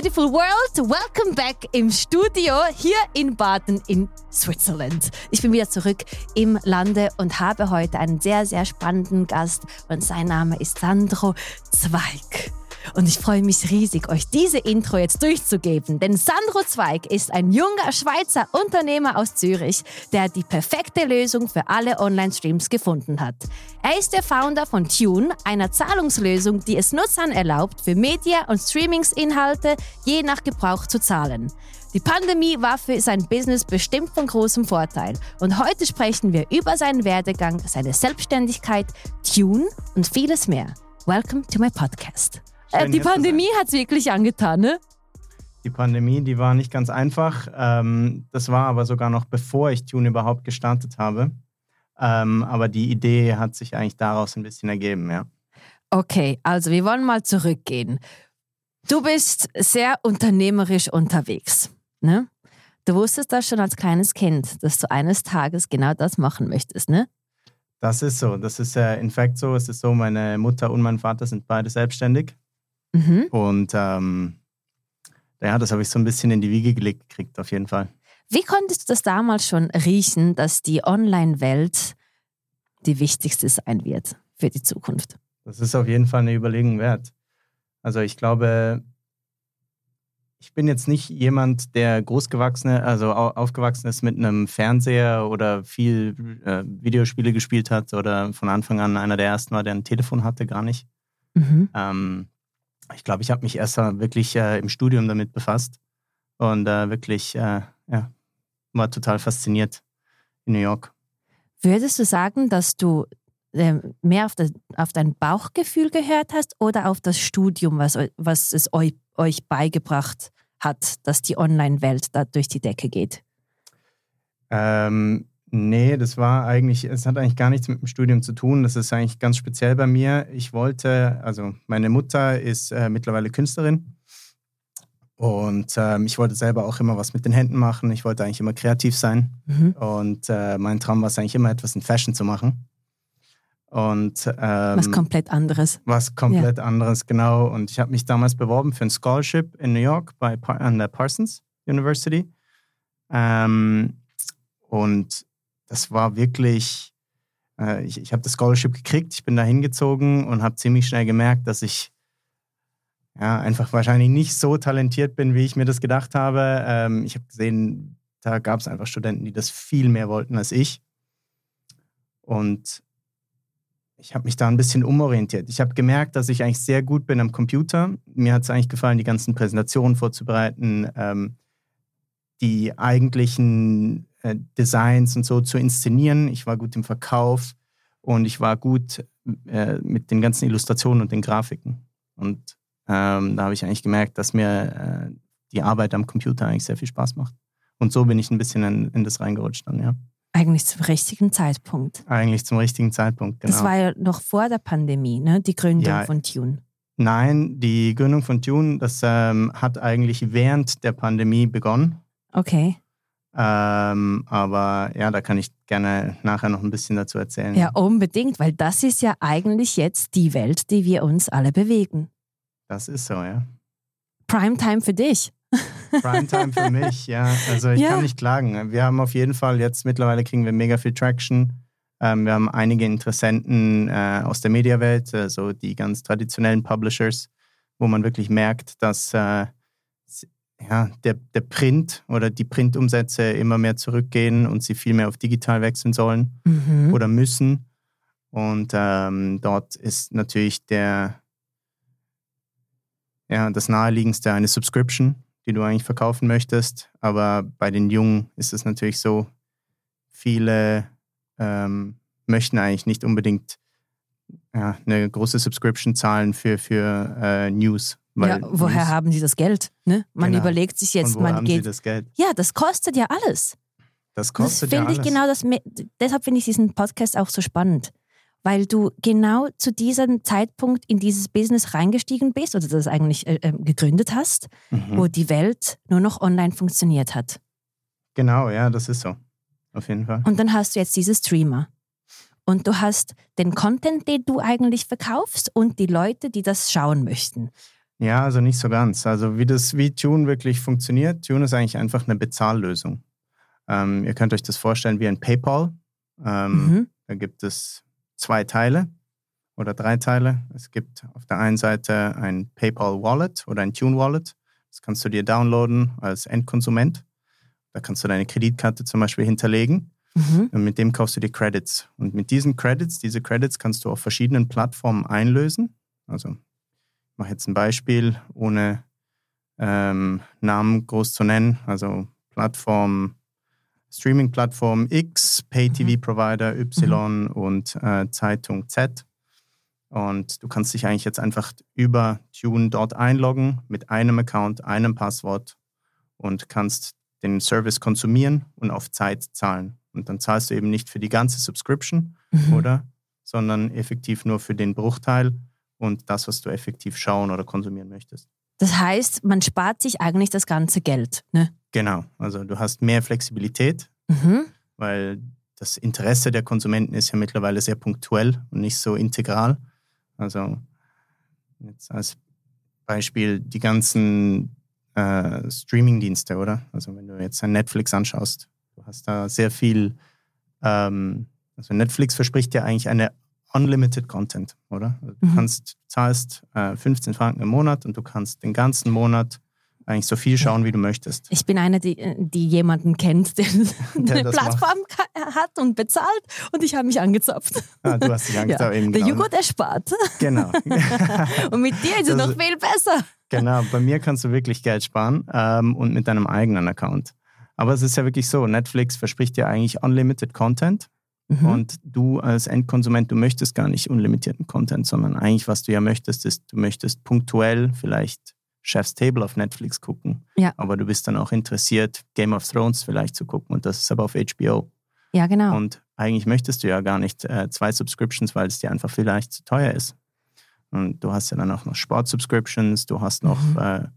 beautiful world. Welcome back im Studio hier in Baden in Switzerland. Ich bin wieder zurück im Lande und habe heute einen sehr, sehr spannenden Gast und sein Name ist Sandro Zweig. Und ich freue mich riesig, euch diese Intro jetzt durchzugeben, denn Sandro Zweig ist ein junger Schweizer Unternehmer aus Zürich, der die perfekte Lösung für alle Online-Streams gefunden hat. Er ist der Founder von Tune, einer Zahlungslösung, die es Nutzern erlaubt, für Media- und Streamingsinhalte je nach Gebrauch zu zahlen. Die Pandemie war für sein Business bestimmt von großem Vorteil. Und heute sprechen wir über seinen Werdegang, seine Selbstständigkeit, Tune und vieles mehr. Welcome to my podcast. Äh, die Pandemie hat es wirklich angetan, ne? Die Pandemie, die war nicht ganz einfach. Ähm, das war aber sogar noch bevor ich Tune überhaupt gestartet habe. Ähm, aber die Idee hat sich eigentlich daraus ein bisschen ergeben, ja. Okay, also wir wollen mal zurückgehen. Du bist sehr unternehmerisch unterwegs, ne? Du wusstest das schon als kleines Kind, dass du eines Tages genau das machen möchtest, ne? Das ist so. Das ist äh, in fact so. Es ist so, meine Mutter und mein Vater sind beide selbstständig. Mhm. Und ähm, ja, das habe ich so ein bisschen in die Wiege gelegt gekriegt, auf jeden Fall. Wie konntest du das damals schon riechen, dass die Online-Welt die wichtigste sein wird für die Zukunft? Das ist auf jeden Fall eine Überlegung wert. Also ich glaube, ich bin jetzt nicht jemand, der großgewachsene, also aufgewachsen ist mit einem Fernseher oder viel äh, Videospiele gespielt hat oder von Anfang an einer der ersten war, der ein Telefon hatte, gar nicht. Mhm. Ähm, ich glaube, ich habe mich erst wirklich äh, im Studium damit befasst und äh, wirklich, äh, ja, war total fasziniert in New York. Würdest du sagen, dass du ähm, mehr auf, das, auf dein Bauchgefühl gehört hast oder auf das Studium, was, was es euch, euch beigebracht hat, dass die Online-Welt da durch die Decke geht? Ähm, Nee, das war eigentlich, es hat eigentlich gar nichts mit dem Studium zu tun. Das ist eigentlich ganz speziell bei mir. Ich wollte, also meine Mutter ist äh, mittlerweile Künstlerin und ähm, ich wollte selber auch immer was mit den Händen machen. Ich wollte eigentlich immer kreativ sein mhm. und äh, mein Traum war es eigentlich immer etwas in Fashion zu machen. Und, ähm, was komplett anderes. Was komplett ja. anderes, genau. Und ich habe mich damals beworben für ein Scholarship in New York bei, an der Parsons University. Ähm, und das war wirklich, äh, ich, ich habe das Scholarship gekriegt, ich bin da hingezogen und habe ziemlich schnell gemerkt, dass ich ja, einfach wahrscheinlich nicht so talentiert bin, wie ich mir das gedacht habe. Ähm, ich habe gesehen, da gab es einfach Studenten, die das viel mehr wollten als ich. Und ich habe mich da ein bisschen umorientiert. Ich habe gemerkt, dass ich eigentlich sehr gut bin am Computer. Mir hat es eigentlich gefallen, die ganzen Präsentationen vorzubereiten, ähm, die eigentlichen äh, Designs und so zu inszenieren. Ich war gut im Verkauf und ich war gut äh, mit den ganzen Illustrationen und den Grafiken. Und ähm, da habe ich eigentlich gemerkt, dass mir äh, die Arbeit am Computer eigentlich sehr viel Spaß macht. Und so bin ich ein bisschen in, in das reingerutscht dann, ja. Eigentlich zum richtigen Zeitpunkt. Eigentlich zum richtigen Zeitpunkt, genau. Das war ja noch vor der Pandemie, ne? die Gründung ja, von Tune. Nein, die Gründung von Tune, das ähm, hat eigentlich während der Pandemie begonnen. Okay. Ähm, aber ja, da kann ich gerne nachher noch ein bisschen dazu erzählen. Ja, unbedingt, weil das ist ja eigentlich jetzt die Welt, die wir uns alle bewegen. Das ist so, ja. Primetime für dich. Primetime für mich, ja. Also ich ja. kann nicht klagen. Wir haben auf jeden Fall jetzt mittlerweile kriegen wir mega viel Traction. Ähm, wir haben einige Interessenten äh, aus der Mediawelt, also die ganz traditionellen Publishers, wo man wirklich merkt, dass äh, ja, der, der Print oder die Printumsätze immer mehr zurückgehen und sie viel mehr auf digital wechseln sollen mhm. oder müssen. Und ähm, dort ist natürlich der, ja, das naheliegendste eine Subscription, die du eigentlich verkaufen möchtest. Aber bei den Jungen ist es natürlich so, viele ähm, möchten eigentlich nicht unbedingt ja, eine große Subscription zahlen für, für äh, News weil ja, woher haben sie das Geld? Ne? Man genau. überlegt sich jetzt, man haben geht. Sie das Geld? Ja, das kostet ja alles. Das kostet das ja alles. Ich genau das, deshalb finde ich diesen Podcast auch so spannend. Weil du genau zu diesem Zeitpunkt in dieses Business reingestiegen bist oder das eigentlich äh, ähm, gegründet hast, mhm. wo die Welt nur noch online funktioniert hat. Genau, ja, das ist so. Auf jeden Fall. Und dann hast du jetzt diese Streamer. Und du hast den Content, den du eigentlich verkaufst und die Leute, die das schauen möchten. Ja, also nicht so ganz. Also wie das, wie Tune wirklich funktioniert, Tune ist eigentlich einfach eine Bezahllösung. Ähm, ihr könnt euch das vorstellen wie ein PayPal. Ähm, mhm. Da gibt es zwei Teile oder drei Teile. Es gibt auf der einen Seite ein PayPal Wallet oder ein Tune Wallet. Das kannst du dir downloaden als Endkonsument. Da kannst du deine Kreditkarte zum Beispiel hinterlegen. Mhm. Und mit dem kaufst du dir Credits. Und mit diesen Credits, diese Credits kannst du auf verschiedenen Plattformen einlösen. Also, mache jetzt ein Beispiel, ohne ähm, Namen groß zu nennen. Also Plattform, Streaming-Plattform X, Pay-TV-Provider Y mhm. und äh, Zeitung Z. Und du kannst dich eigentlich jetzt einfach über Tune dort einloggen mit einem Account, einem Passwort und kannst den Service konsumieren und auf Zeit zahlen. Und dann zahlst du eben nicht für die ganze Subscription, mhm. oder? Sondern effektiv nur für den Bruchteil und das, was du effektiv schauen oder konsumieren möchtest. Das heißt, man spart sich eigentlich das ganze Geld, ne? Genau. Also du hast mehr Flexibilität, mhm. weil das Interesse der Konsumenten ist ja mittlerweile sehr punktuell und nicht so integral. Also jetzt als Beispiel die ganzen äh, Streaming-Dienste, oder? Also wenn du jetzt ein Netflix anschaust, du hast da sehr viel, ähm, also Netflix verspricht ja eigentlich eine Unlimited Content, oder? Also du mhm. kannst, zahlst äh, 15 Franken im Monat und du kannst den ganzen Monat eigentlich so viel schauen, wie du möchtest. Ich bin eine, die, die jemanden kennt, der, der eine Plattform macht. hat und bezahlt und ich habe mich angezapft. Ah, du hast dich angezapft. Ja. Eben, der genau. Jugo, der spart. Genau. und mit dir ist es noch viel besser. Genau, bei mir kannst du wirklich Geld sparen ähm, und mit deinem eigenen Account. Aber es ist ja wirklich so, Netflix verspricht dir eigentlich unlimited Content. Mhm. Und du als Endkonsument, du möchtest gar nicht unlimitierten Content, sondern eigentlich, was du ja möchtest, ist, du möchtest punktuell vielleicht Chef's Table auf Netflix gucken. Ja. Aber du bist dann auch interessiert, Game of Thrones vielleicht zu gucken. Und das ist aber auf HBO. Ja, genau. Und eigentlich möchtest du ja gar nicht äh, zwei Subscriptions, weil es dir einfach vielleicht zu teuer ist. Und du hast ja dann auch noch Sport-Subscriptions, du hast noch mhm. äh,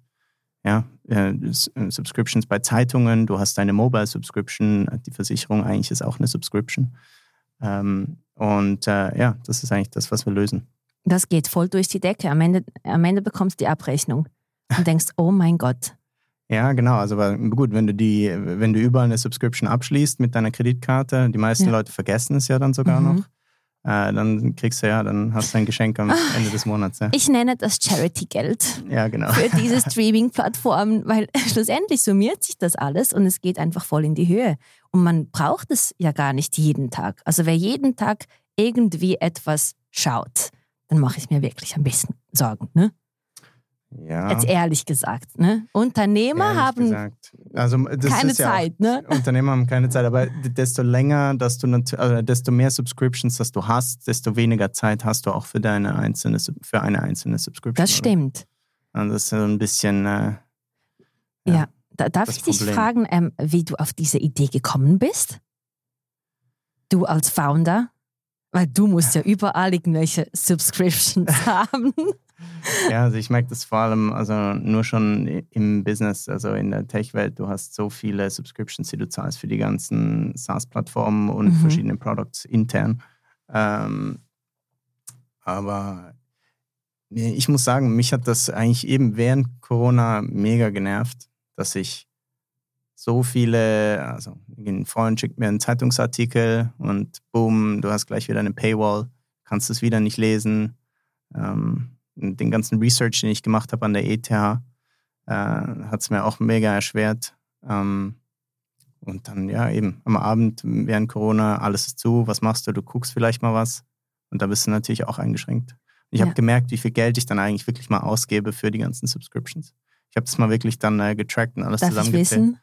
ja, äh, äh, Subscriptions bei Zeitungen, du hast deine Mobile-Subscription, die Versicherung eigentlich ist auch eine Subscription. Ähm, und äh, ja, das ist eigentlich das, was wir lösen. Das geht voll durch die Decke. Am Ende, am Ende bekommst du die Abrechnung und denkst, oh mein Gott. Ja, genau. Also gut, wenn du die, wenn du überall eine Subscription abschließt mit deiner Kreditkarte, die meisten ja. Leute vergessen es ja dann sogar mhm. noch. Äh, dann kriegst du ja, dann hast du ein Geschenk am Ach, Ende des Monats. Ja. Ich nenne das Charity-Geld. Ja, genau. Für diese Streaming-Plattformen, weil schlussendlich summiert sich das alles und es geht einfach voll in die Höhe. Und man braucht es ja gar nicht jeden Tag. Also wer jeden Tag irgendwie etwas schaut, dann mache ich mir wirklich ein bisschen Sorgen. Ne? Ja. Jetzt ehrlich gesagt. Ne? Unternehmer ehrlich haben also, keine Zeit. Ja ne? Unternehmer haben keine Zeit, aber desto länger, dass du also desto mehr Subscriptions, dass du hast, desto weniger Zeit hast du auch für deine einzelne für eine einzelne Subscription. Das stimmt. Und das ist so ein bisschen. Äh, ja. ja. Da, darf ich dich Problem. fragen, ähm, wie du auf diese Idee gekommen bist? Du als Founder? Weil du musst ja überall irgendwelche Subscriptions haben. Ja, also ich merke das vor allem, also nur schon im Business, also in der Tech-Welt, du hast so viele Subscriptions, die du zahlst für die ganzen SaaS-Plattformen und mhm. verschiedene Products intern. Ähm, aber ich muss sagen, mich hat das eigentlich eben während Corona mega genervt, dass ich so viele, also ein Freund schickt mir einen Zeitungsartikel und boom, du hast gleich wieder eine Paywall, kannst es wieder nicht lesen. Ähm, den ganzen Research, den ich gemacht habe an der ETH, äh, hat es mir auch mega erschwert. Ähm, und dann, ja, eben am Abend während Corona, alles ist zu, was machst du? Du guckst vielleicht mal was. Und da bist du natürlich auch eingeschränkt. Ich ja. habe gemerkt, wie viel Geld ich dann eigentlich wirklich mal ausgebe für die ganzen Subscriptions. Ich habe das mal wirklich dann äh, getrackt und alles Darf zusammengezählt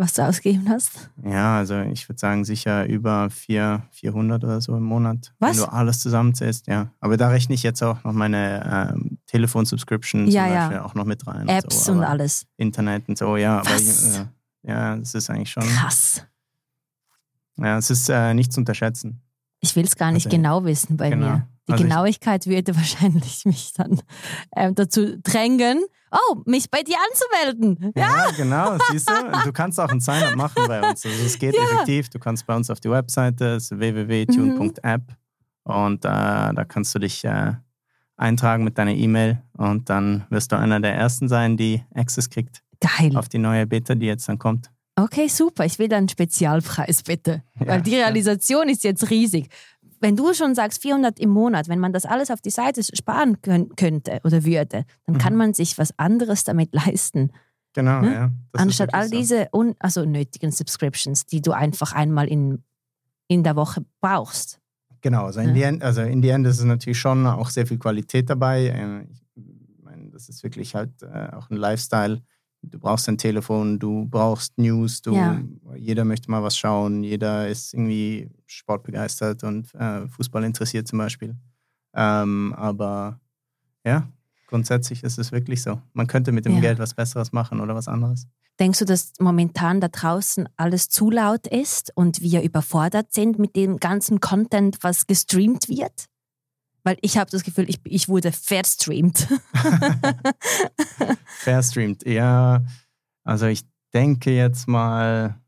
was du ausgegeben hast? Ja, also ich würde sagen sicher über 4, 400 oder so im Monat. Was? Wenn du alles zusammenzählst, ja. Aber da rechne ich jetzt auch noch meine ähm, Telefonsubscription ja, zum Beispiel ja. auch noch mit rein. Apps und, so. und alles. Internet und so, ja. Was? Aber, ja, das ist eigentlich schon... Krass. Ja, es ist äh, nicht zu unterschätzen. Ich will es gar nicht also, genau wissen bei genau. mir. Die also Genauigkeit würde wahrscheinlich mich dann äh, dazu drängen, oh, mich bei dir anzumelden. Ja, ja genau, siehst du, du kannst auch ein Sign-up machen bei uns. Also es geht ja. effektiv, du kannst bei uns auf die Webseite, www.tune.app mhm. und äh, da kannst du dich äh, eintragen mit deiner E-Mail und dann wirst du einer der ersten sein, die Access kriegt. Geil. Auf die neue Beta, die jetzt dann kommt. Okay, super. Ich will dann einen Spezialpreis, bitte. Ja, Weil die Realisation ja. ist jetzt riesig. Wenn du schon sagst 400 im Monat, wenn man das alles auf die Seite sparen können, könnte oder würde, dann mhm. kann man sich was anderes damit leisten. Genau, ne? ja. Anstatt all diese un also nötigen Subscriptions, die du einfach einmal in, in der Woche brauchst. Genau, also in, ja. End, also in die End ist es natürlich schon auch sehr viel Qualität dabei. Äh, ich meine, das ist wirklich halt äh, auch ein Lifestyle. Du brauchst ein Telefon, du brauchst News, du, ja. jeder möchte mal was schauen, jeder ist irgendwie sportbegeistert und äh, Fußball interessiert zum Beispiel. Ähm, aber ja, grundsätzlich ist es wirklich so. Man könnte mit dem ja. Geld was Besseres machen oder was anderes. Denkst du, dass momentan da draußen alles zu laut ist und wir überfordert sind mit dem ganzen Content, was gestreamt wird? Weil ich habe das Gefühl, ich, ich wurde verstreamt. verstreamt, ja. Also ich denke jetzt mal,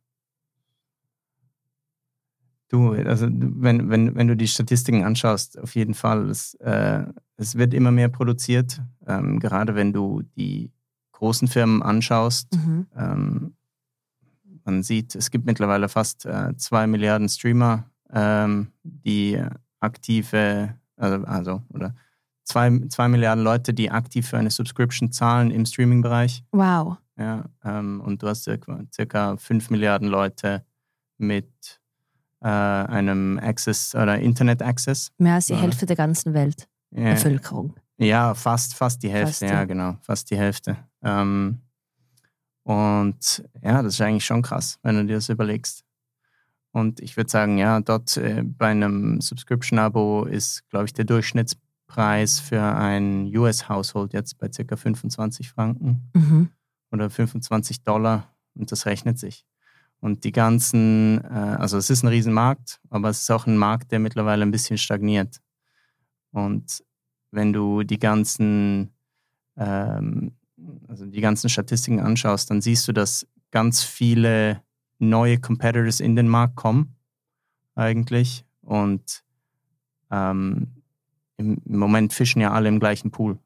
du, also wenn, wenn, wenn du die Statistiken anschaust, auf jeden Fall, es, äh, es wird immer mehr produziert, ähm, gerade wenn du die großen Firmen anschaust. Mhm. Ähm, man sieht, es gibt mittlerweile fast äh, zwei Milliarden Streamer, ähm, die aktive, also, also oder zwei, zwei Milliarden Leute, die aktiv für eine Subscription zahlen im Streaming-Bereich. Wow. Ja, ähm, und du hast circa, circa fünf Milliarden Leute mit äh, einem Access oder Internet-Access. Mehr als die Hälfte der ganzen Welt. Ja. Bevölkerung. Ja, fast, fast die Hälfte, fast, ja. ja, genau, fast die Hälfte. Ähm, und ja, das ist eigentlich schon krass, wenn du dir das überlegst. Und ich würde sagen, ja, dort äh, bei einem Subscription-Abo ist, glaube ich, der Durchschnittspreis für ein US-Household jetzt bei ca. 25 Franken mhm. oder 25 Dollar und das rechnet sich. Und die ganzen, äh, also es ist ein Riesenmarkt, aber es ist auch ein Markt, der mittlerweile ein bisschen stagniert. Und wenn du die ganzen, ähm, also die ganzen Statistiken anschaust, dann siehst du, dass ganz viele neue Competitors in den Markt kommen, eigentlich. Und ähm, im, Moment fischen ja alle im gleichen Pool.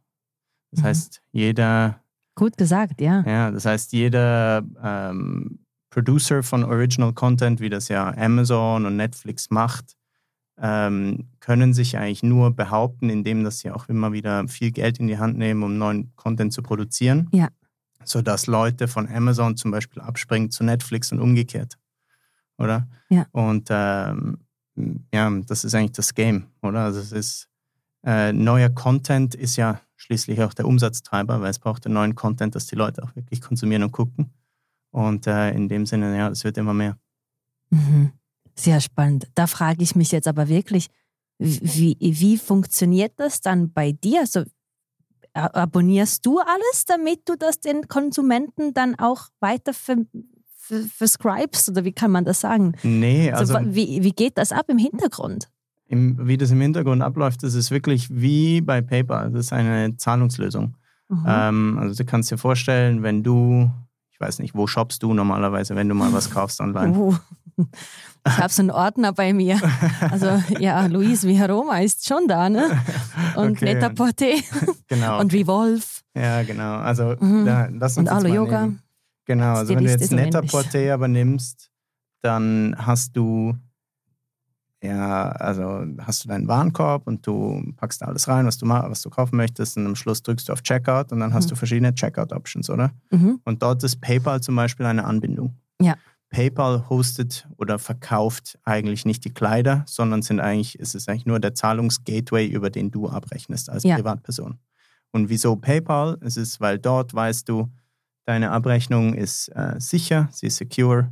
Das mhm. heißt, jeder. Gut gesagt, ja. Ja, das heißt, jeder ähm, Producer von Original Content, wie das ja Amazon und Netflix macht, ähm, können sich eigentlich nur behaupten, indem dass sie auch immer wieder viel Geld in die Hand nehmen, um neuen Content zu produzieren. Ja. Sodass Leute von Amazon zum Beispiel abspringen zu Netflix und umgekehrt. Oder? Ja. Und ähm, ja, das ist eigentlich das Game, oder? Also es ist äh, neuer Content ist ja schließlich auch der Umsatztreiber, weil es braucht den neuen Content, dass die Leute auch wirklich konsumieren und gucken. Und äh, in dem Sinne, ja, es wird immer mehr. Mhm. Sehr spannend. Da frage ich mich jetzt aber wirklich, wie, wie funktioniert das dann bei dir? Also, abonnierst du alles, damit du das den Konsumenten dann auch weiter verscribest? Oder wie kann man das sagen? Nee, also. also wie, wie geht das ab im Hintergrund? Im, wie das im Hintergrund abläuft, das ist wirklich wie bei PayPal. Das ist eine Zahlungslösung. Mhm. Ähm, also, du kannst dir vorstellen, wenn du ich weiß nicht, wo shoppst du normalerweise, wenn du mal was kaufst online? Uh, ich habe so einen Ordner bei mir. Also ja, Luis Viharoma ist schon da, ne? Und okay. Netta Porte. Genau. Und Revolve. Ja, genau. Also mhm. da, lass uns Und Alo Yoga. Nehmen. Genau, also wenn du jetzt Netta Porte aber nimmst, dann hast du ja, also hast du deinen Warenkorb und du packst alles rein, was du, was du kaufen möchtest und am Schluss drückst du auf Checkout und dann hast mhm. du verschiedene Checkout-Options, oder? Mhm. Und dort ist PayPal zum Beispiel eine Anbindung. Ja. PayPal hostet oder verkauft eigentlich nicht die Kleider, sondern sind eigentlich, ist es eigentlich nur der Zahlungsgateway, über den du abrechnest als ja. Privatperson. Und wieso PayPal? Es ist, weil dort weißt du, deine Abrechnung ist äh, sicher, sie ist secure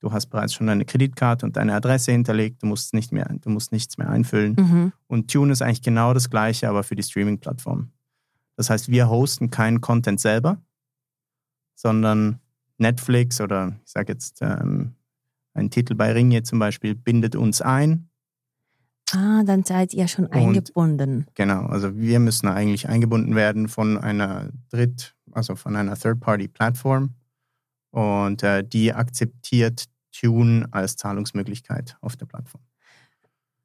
Du hast bereits schon deine Kreditkarte und deine Adresse hinterlegt, du musst, nicht mehr, du musst nichts mehr einfüllen. Mhm. Und Tune ist eigentlich genau das gleiche, aber für die Streaming-Plattform. Das heißt, wir hosten keinen Content selber, sondern Netflix oder ich sage jetzt ähm, ein Titel bei Ringe zum Beispiel bindet uns ein. Ah, dann seid ihr schon eingebunden. genau, also wir müssen eigentlich eingebunden werden von einer Dritt, also von einer Third-Party-Plattform und äh, die akzeptiert Tune als Zahlungsmöglichkeit auf der Plattform.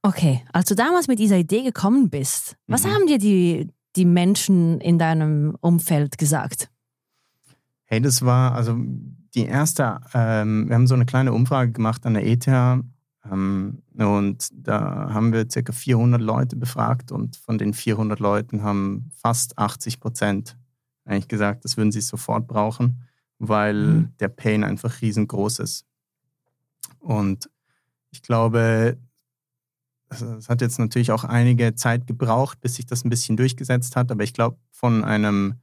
Okay, als du damals mit dieser Idee gekommen bist, was mhm. haben dir die, die Menschen in deinem Umfeld gesagt? Hey, das war also die erste, ähm, wir haben so eine kleine Umfrage gemacht an der ETH ähm, und da haben wir circa 400 Leute befragt und von den 400 Leuten haben fast 80 Prozent eigentlich gesagt, das würden sie sofort brauchen, weil mhm. der Pain einfach riesengroß ist. Und ich glaube, es hat jetzt natürlich auch einige Zeit gebraucht, bis sich das ein bisschen durchgesetzt hat, aber ich glaube, von einem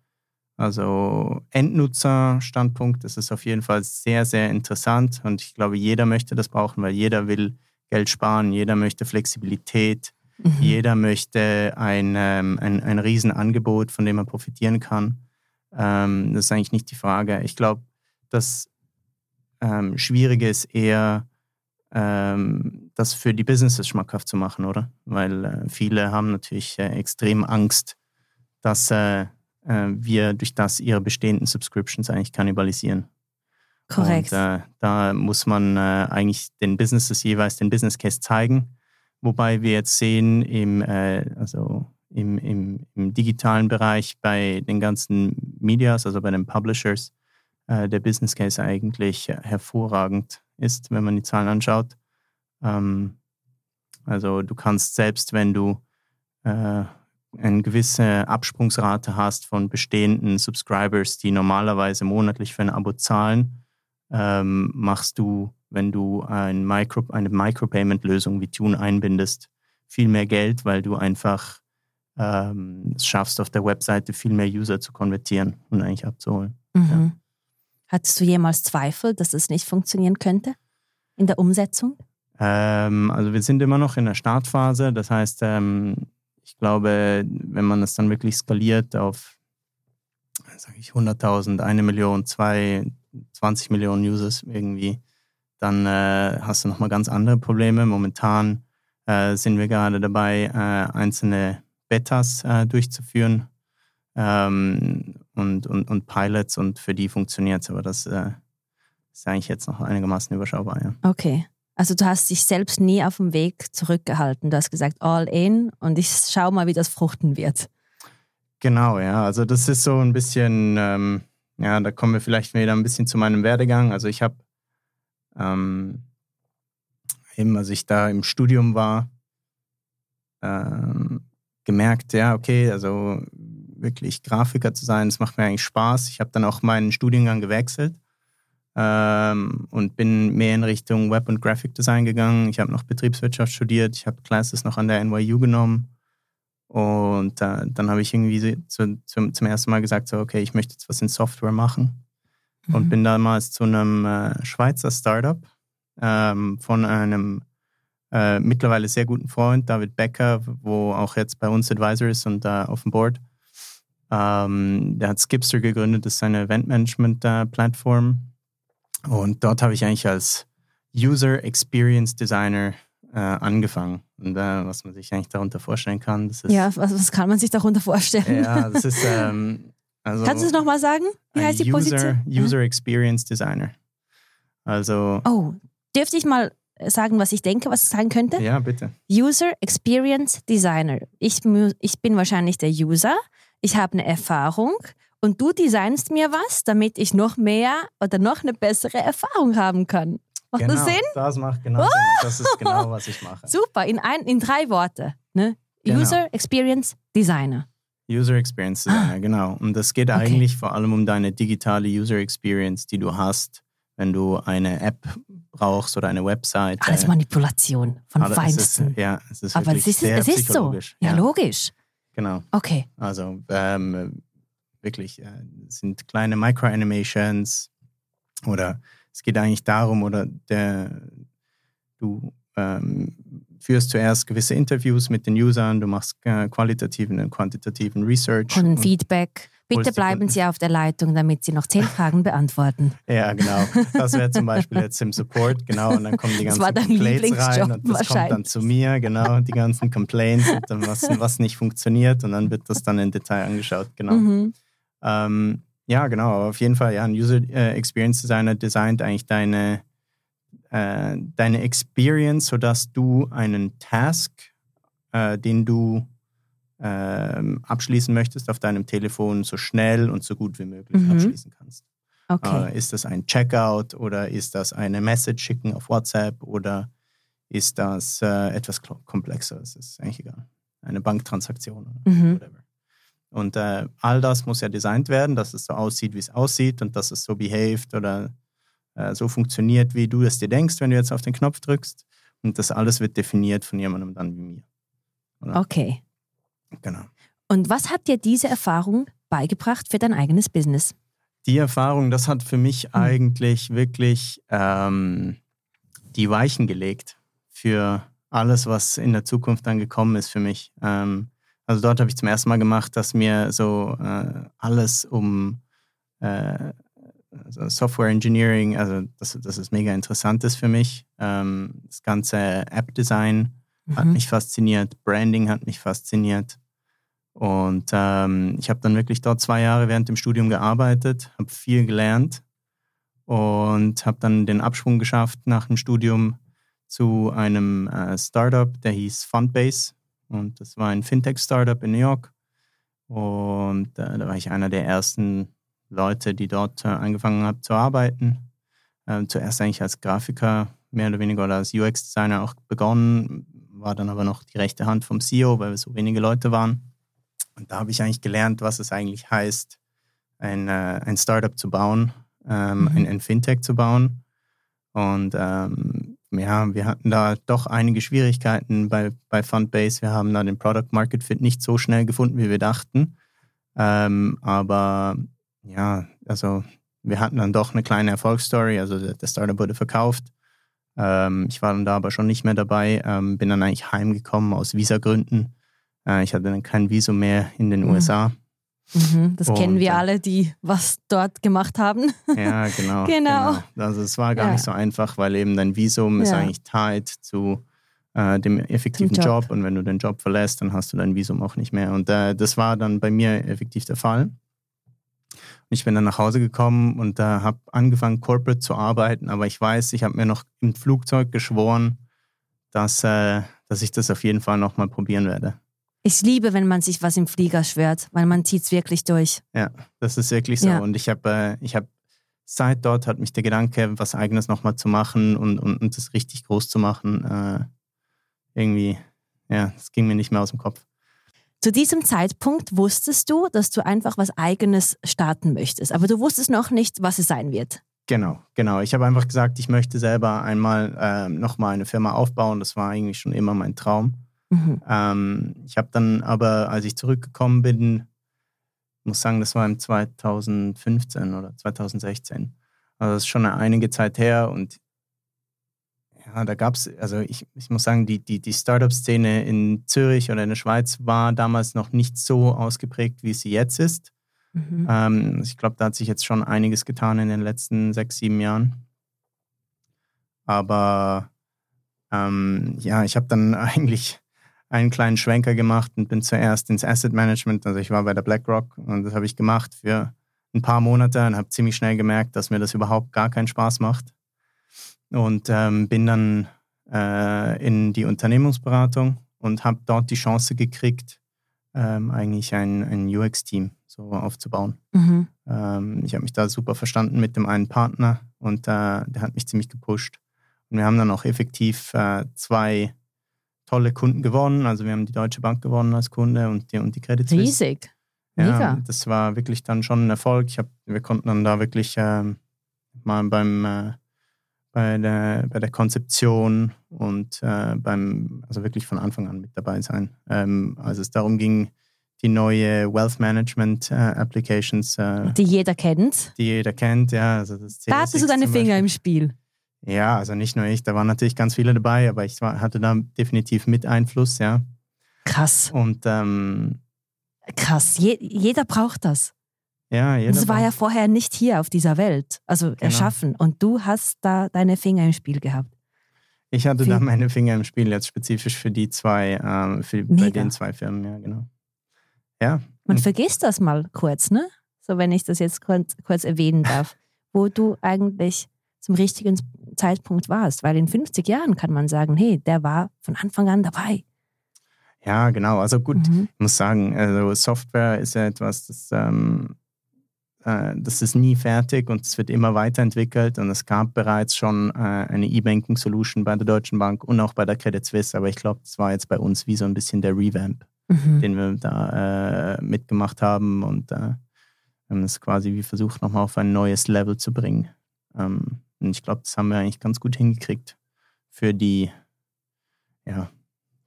also Endnutzer-Standpunkt ist es auf jeden Fall sehr, sehr interessant und ich glaube, jeder möchte das brauchen, weil jeder will Geld sparen, jeder möchte Flexibilität, mhm. jeder möchte ein, ähm, ein, ein Riesenangebot, von dem man profitieren kann. Ähm, das ist eigentlich nicht die Frage. Ich glaube, das ähm, Schwierige ist eher, ähm, das für die Businesses schmackhaft zu machen, oder? Weil äh, viele haben natürlich äh, extrem Angst, dass äh, äh wir durch das ihre bestehenden Subscriptions eigentlich kannibalisieren. Korrekt. Und, äh, da muss man äh, eigentlich den Businesses jeweils den Business Case zeigen. Wobei wir jetzt sehen, im, also im, im, im, digitalen Bereich bei den ganzen Medias, also bei den Publishers, der Business Case eigentlich hervorragend ist, wenn man die Zahlen anschaut. Ähm, also du kannst selbst, wenn du äh, eine gewisse Absprungsrate hast von bestehenden Subscribers, die normalerweise monatlich für ein Abo zahlen, ähm, machst du, wenn du ein Micro, eine Micropayment-Lösung wie Tune einbindest, viel mehr Geld, weil du einfach ähm, es schaffst, auf der Webseite viel mehr User zu konvertieren und eigentlich abzuholen. Mhm. Ja. Hattest du jemals Zweifel, dass es nicht funktionieren könnte in der Umsetzung? Ähm, also wir sind immer noch in der Startphase. Das heißt, ähm, ich glaube, wenn man es dann wirklich skaliert auf, sage ich, 100.000, eine Million, zwei, 20 Millionen Users irgendwie, dann äh, hast du nochmal ganz andere Probleme. Momentan äh, sind wir gerade dabei, äh, einzelne Betas äh, durchzuführen ähm, und, und, und Pilots und für die funktioniert es, aber das äh, ist eigentlich jetzt noch einigermaßen überschaubar. Ja. Okay. Also du hast dich selbst nie auf dem Weg zurückgehalten. Du hast gesagt, all in und ich schau mal, wie das fruchten wird. Genau, ja. Also das ist so ein bisschen, ähm, ja, da kommen wir vielleicht wieder ein bisschen zu meinem Werdegang. Also ich habe ähm, eben, als ich da im Studium war, ähm, gemerkt, ja, okay, also wirklich Grafiker zu sein, das macht mir eigentlich Spaß. Ich habe dann auch meinen Studiengang gewechselt ähm, und bin mehr in Richtung Web- und Graphic Design gegangen. Ich habe noch Betriebswirtschaft studiert, ich habe Classes noch an der NYU genommen. Und äh, dann habe ich irgendwie zu, zum, zum ersten Mal gesagt, so, okay, ich möchte jetzt was in Software machen. Mhm. Und bin damals zu einem äh, Schweizer Startup ähm, von einem äh, mittlerweile sehr guten Freund, David Becker, wo auch jetzt bei uns Advisor ist und äh, auf dem Board. Ähm, der hat Skipster gegründet, das ist eine Eventmanagement-Plattform. Und dort habe ich eigentlich als User Experience Designer äh, angefangen. Und äh, was man sich eigentlich darunter vorstellen kann, das ist. Ja, was, was kann man sich darunter vorstellen? Ja, das ist. Ähm, also Kannst du es nochmal sagen? Wie heißt die User, Position? User Experience Designer. Also. Oh, dürfte ich mal sagen, was ich denke, was es sein könnte? Ja, bitte. User Experience Designer. Ich, ich bin wahrscheinlich der User. Ich habe eine Erfahrung und du designst mir was, damit ich noch mehr oder noch eine bessere Erfahrung haben kann. Macht genau, das Sinn? Das macht genau Sinn. Das ist genau, was ich mache. Super, in, ein, in drei Worte. Ne? Genau. User Experience Designer. User Experience Designer, ah. genau. Und das geht okay. eigentlich vor allem um deine digitale User Experience, die du hast, wenn du eine App brauchst oder eine Website. Alles Manipulation von Aber Feinsten. Ja, es ist Aber es ist, sehr es ist so. Ja, ja, logisch. Genau. Okay. Also ähm, wirklich, äh, sind kleine Micro-Animations oder es geht eigentlich darum, oder der, du ähm, führst zuerst gewisse Interviews mit den Usern, du machst äh, qualitativen und quantitativen Research. Kundenfeedback. Bitte bleiben Sie auf der Leitung, damit Sie noch zehn Fragen beantworten. ja, genau. Das wäre zum Beispiel jetzt im Support, genau. Und dann kommen die ganzen Complaints rein und das kommt dann zu mir, genau, die ganzen Complaints und dann was, was nicht funktioniert und dann wird das dann in Detail angeschaut, genau. Mhm. Ähm, ja, genau. Auf jeden Fall, ja, ein User äh, Experience Designer designt eigentlich deine, äh, deine Experience, sodass du einen Task, äh, den du ähm, abschließen möchtest auf deinem Telefon, so schnell und so gut wie möglich Mhm. abschließen kannst. Okay. Äh, ist das ein Checkout oder ist das eine Message schicken auf WhatsApp oder ist das äh, etwas klo- komplexeres? ist eigentlich egal. Eine Banktransaktion oder Mhm. whatever. Und äh, all das muss ja designt werden, dass es so aussieht, wie es aussieht und dass es so behaved oder äh, so funktioniert, wie du es dir denkst, wenn du jetzt auf den Knopf drückst. Und das alles wird definiert von jemandem dann wie mir. Okay. Genau. Und was hat dir diese Erfahrung beigebracht für dein eigenes Business? Die Erfahrung, das hat für mich Hm. eigentlich wirklich ähm, die Weichen gelegt für alles, was in der Zukunft dann gekommen ist für mich. Ähm, also dort habe ich zum ersten Mal gemacht, dass mir so äh, alles um äh, also Software Engineering, also das, das ist mega interessant ist für mich. Ähm, das ganze App-Design hat Mhm. mich fasziniert, Branding hat mich fasziniert. Und ähm, ich habe dann wirklich dort zwei Jahre während dem Studium gearbeitet, habe viel gelernt und habe dann den Absprung geschafft nach dem Studium zu einem äh, Startup, der hieß Fundbase. Und das war ein Fintech-Startup in New York. Und äh, da war ich einer der ersten Leute, die dort äh, angefangen haben zu arbeiten. Ähm, zuerst eigentlich als Grafiker, mehr oder weniger, oder als UX-Designer auch begonnen, war dann aber noch die rechte Hand vom CEO, weil wir so wenige Leute waren. Und da habe ich eigentlich gelernt, was es eigentlich heißt, ein, äh, ein Startup zu bauen, ähm, Mhm. ein, ein Fintech zu bauen. Und ähm, ja, wir hatten da doch einige Schwierigkeiten bei, bei Fundbase. Wir haben da den Product Market Fit nicht so schnell gefunden, wie wir dachten. Ähm, aber ja, also wir hatten dann doch eine kleine Erfolgsstory. Also der, der Startup wurde verkauft. Ähm, ich war dann da aber schon nicht mehr dabei. Ähm, bin dann eigentlich heimgekommen aus Visagründen. Äh, ich hatte dann kein Visum mehr in den Mhm. USA. Mhm. Das kennen Und, wir äh, alle, die was dort gemacht haben. Ja, genau. Genau. Also es war gar Ja. nicht so einfach, weil eben dein Visum ist Ja. eigentlich tied zu äh, dem effektiven Job. Job. und wenn du den Job verlässt, dann hast du dein Visum auch nicht mehr. Und äh, das war dann bei mir effektiv der Fall. Und ich bin dann nach Hause gekommen und äh, habe angefangen, corporate zu arbeiten, aber ich weiß, ich habe mir noch im Flugzeug geschworen, dass, äh, dass ich das auf jeden Fall nochmal probieren werde. Ich liebe, wenn man sich was im Flieger schwört, weil man zieht es wirklich durch. Das ist wirklich so. Ja. Und ich habe, äh, ich habe seit dort hat mich der Gedanke, was Eigenes nochmal zu machen und, und, und das richtig groß zu machen, äh, irgendwie, ja, das ging mir nicht mehr aus dem Kopf. Zu diesem Zeitpunkt wusstest du, dass du einfach was Eigenes starten möchtest, aber du wusstest noch nicht, was es sein wird. Genau, genau. Ich habe einfach gesagt, ich möchte selber einmal äh, nochmal eine Firma aufbauen. Das war eigentlich schon immer mein Traum. Mhm. Ähm, ich habe dann aber, als ich zurückgekommen bin, muss sagen, das war im 2015 oder 2016. Also das ist schon eine einige Zeit her und ja, da gab es, also ich, ich muss sagen, die, die, die Startup-Szene in Zürich oder in der Schweiz war damals noch nicht so ausgeprägt, wie sie jetzt ist. Mhm. Ähm, ich glaube, da hat sich jetzt schon einiges getan in den letzten sechs, sieben Jahren. Aber ähm, ja, ich habe dann eigentlich einen kleinen Schwenker gemacht und bin zuerst ins Asset Management. Also ich war bei der BlackRock und das habe ich gemacht für ein paar Monate und habe ziemlich schnell gemerkt, dass mir das überhaupt gar keinen Spaß macht. Und ähm, bin dann äh, in die Unternehmensberatung und habe dort die Chance gekriegt, ähm, eigentlich ein, ein UX-Team so aufzubauen. Mhm. Ähm, ich habe mich da super verstanden mit dem einen Partner und äh, der hat mich ziemlich gepusht. Und wir haben dann auch effektiv äh, zwei tolle Kunden gewonnen. Also wir haben die Deutsche Bank gewonnen als Kunde und die, und die Credit Suisse. Riesig. Ja, Mega. das war wirklich dann schon ein Erfolg. Ich hab, wir konnten dann da wirklich ähm, mal beim äh, bei der, bei der Konzeption und äh, beim, also wirklich von Anfang an mit dabei sein. Ähm, als es darum ging, die neue Wealth Management äh, Applications, äh, Die jeder kennt. die jeder kennt, ja. Also das Da hattest du deine Finger im Spiel. Ja, also nicht nur ich, da waren natürlich ganz viele dabei, aber ich war, hatte da definitiv mit Einfluss, ja. Krass. Und ähm, Krass. Je, jeder braucht das. ja, jeder Das war ja vorher nicht hier auf dieser Welt, also Genau. erschaffen. Und du hast da deine Finger im Spiel gehabt. Ich hatte Viel- da meine Finger im Spiel jetzt spezifisch für die zwei, ähm, für bei den zwei Firmen, ja, genau. Ja, Man vergisst das mal kurz, ne? So, wenn ich das jetzt kurz, kurz erwähnen darf, wo du eigentlich zum richtigen Zeitpunkt warst. Weil in 50 Jahren kann man sagen, hey, der war von Anfang an dabei. Ja, genau. Also gut, mhm. ich muss sagen, also Software ist ja etwas, das, ähm, äh, das ist nie fertig und es wird immer weiterentwickelt. Und es gab bereits schon äh, eine E-Banking-Solution bei der Deutschen Bank und auch bei der Credit Suisse. Aber ich glaube, das war jetzt bei uns wie so ein bisschen der Revamp, mhm. den wir da äh, mitgemacht haben. Und äh, haben es quasi wie versucht, nochmal auf ein neues Level zu bringen. Ähm, und ich glaube, das haben wir eigentlich ganz gut hingekriegt für die, ja,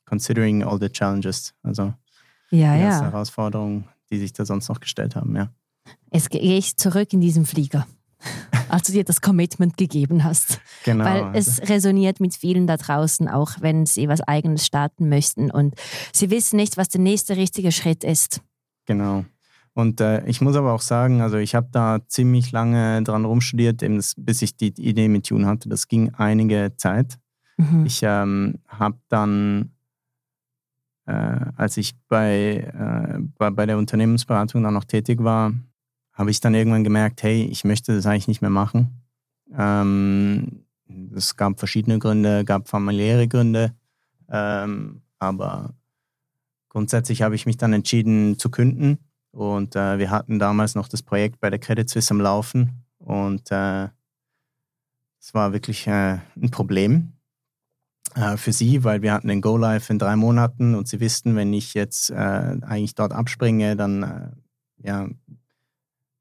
considering all the challenges. Also ja, die ja. Herausforderungen, die sich da sonst noch gestellt haben, ja. Jetzt gehe ich zurück in diesen Flieger, als du dir das Commitment gegeben hast. Genau. Weil es resoniert mit vielen da draußen, auch wenn sie was Eigenes starten möchten und sie wissen nicht, was der nächste richtige Schritt ist. Genau. Und äh, ich muss aber auch sagen, also ich habe da ziemlich lange dran rumstudiert, eben das, bis ich die Idee mit Tune hatte. Das ging einige Zeit. Mhm. Ich ähm, habe dann äh, als ich bei, äh, bei, bei, der Unternehmensberatung dann noch tätig war, habe ich dann irgendwann gemerkt, hey, ich möchte das eigentlich nicht mehr machen. Ähm, es gab verschiedene Gründe, gab familiäre Gründe, ähm, aber grundsätzlich habe ich mich dann entschieden zu künden und äh, wir hatten damals noch das Projekt bei der Credit Suisse am Laufen und äh, es war wirklich äh, ein Problem äh, für sie, weil wir hatten den Go Live in drei Monaten und sie wussten, wenn ich jetzt äh, eigentlich dort abspringe, dann äh, ja,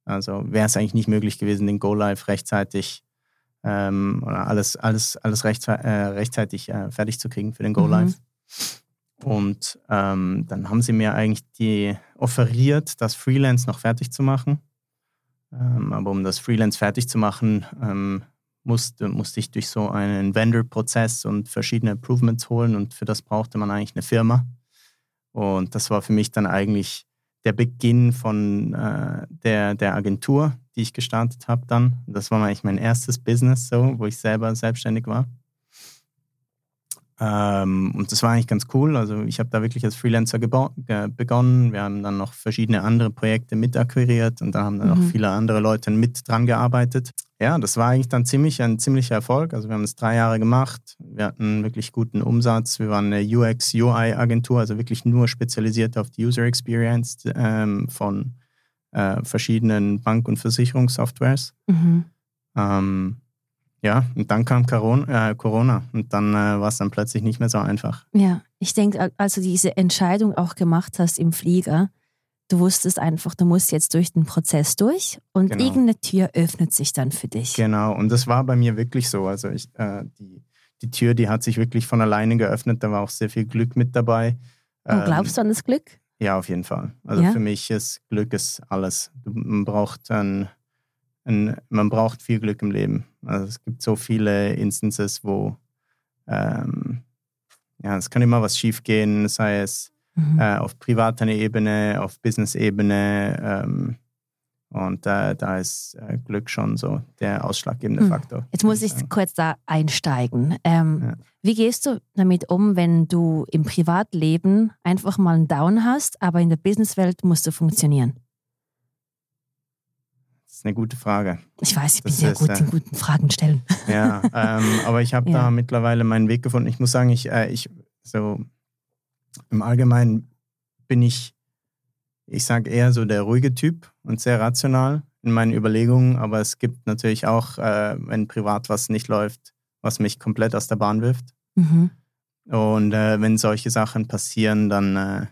also wäre es eigentlich nicht möglich gewesen, den Go Live rechtzeitig ähm, oder alles, alles, alles recht, rechtzeitig fertig zu kriegen für den Go Live. Mhm. Und ähm, dann haben sie mir eigentlich die offeriert, das Freelance noch fertig zu machen. Ähm, aber um das Freelance fertig zu machen, ähm, musste, musste ich durch so einen Vendor-Prozess und verschiedene Improvements holen und für das brauchte man eigentlich eine Firma. Und das war für mich dann eigentlich der Beginn von äh, der, der Agentur, die ich gestartet habe dann. Das war eigentlich mein erstes Business, so, wo ich selber selbstständig war. Ähm, und das war eigentlich ganz cool. Also ich habe da wirklich als Freelancer begonnen. Wir haben dann noch verschiedene andere Projekte mit akquiriert und da haben dann mhm. auch viele andere Leute mit dran gearbeitet. Ja, das war eigentlich dann ziemlich ein ziemlicher Erfolg. Also wir haben es drei Jahre gemacht. Wir hatten wirklich guten Umsatz. Wir waren eine UX-UI-Agentur, also wirklich nur spezialisiert auf die User Experience ähm, von äh, verschiedenen Bank- und Versicherungssoftwares. Mhm. Ähm, ja, und dann kam Corona, äh, Corona und dann äh, war es dann plötzlich nicht mehr so einfach. Ja, ich denke, als du diese Entscheidung auch gemacht hast im Flieger, du wusstest einfach, du musst jetzt durch den Prozess durch und genau. irgendeine Tür öffnet sich dann für dich. Genau, und das war bei mir wirklich so. Also ich, äh, die, die Tür, die hat sich wirklich von alleine geöffnet, da war auch sehr viel Glück mit dabei. Und ähm, glaubst du an das Glück? Ja, auf jeden Fall. Also ja? für mich ist Glück ist alles. Man braucht ein ein, man braucht viel Glück im Leben. Also es gibt so viele Instances, wo ähm, ja, es kann immer was schiefgehen, sei es mhm. äh, auf privater Ebene, auf Business-Ebene. Ähm, und äh, da ist äh, Glück schon so der ausschlaggebende mhm. Faktor. Jetzt muss ich kurz da einsteigen. Ähm, ja. Wie gehst du damit um, wenn du im Privatleben einfach mal einen Down hast, aber in der Businesswelt musst du funktionieren? Ist eine gute Frage. Ich weiß, ich bin das sehr ist, gut in guten Fragen stellen. Ja, ähm, aber ich habe ja. da mittlerweile meinen Weg gefunden. Ich muss sagen, ich, äh, ich so im Allgemeinen bin ich, ich sage eher so der ruhige Typ und sehr rational in meinen Überlegungen, aber es gibt natürlich auch, äh, wenn privat was nicht läuft, was mich komplett aus der Bahn wirft. Mhm. Und äh, wenn solche Sachen passieren, dann äh,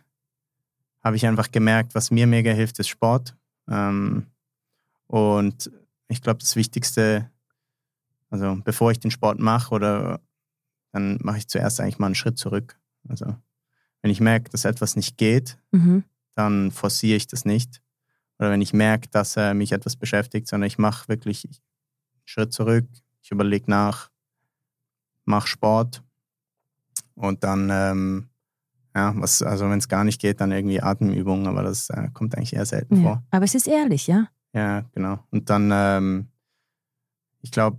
habe ich einfach gemerkt, was mir mega hilft, ist Sport. Ähm, und ich glaube, das Wichtigste, also bevor ich den Sport mache, oder dann mache ich zuerst eigentlich mal einen Schritt zurück. Also wenn ich merke, dass etwas nicht geht, mhm. dann forciere ich das nicht. Oder wenn ich merke, dass äh, mich etwas beschäftigt, sondern ich mache wirklich einen Schritt zurück, ich überlege nach, mache Sport und dann, ähm, ja, was, also wenn es gar nicht geht, dann irgendwie Atemübungen, aber das äh, kommt eigentlich eher selten ja. vor. Aber es ist ehrlich, ja? Ja, genau. Und dann, ähm, ich glaube,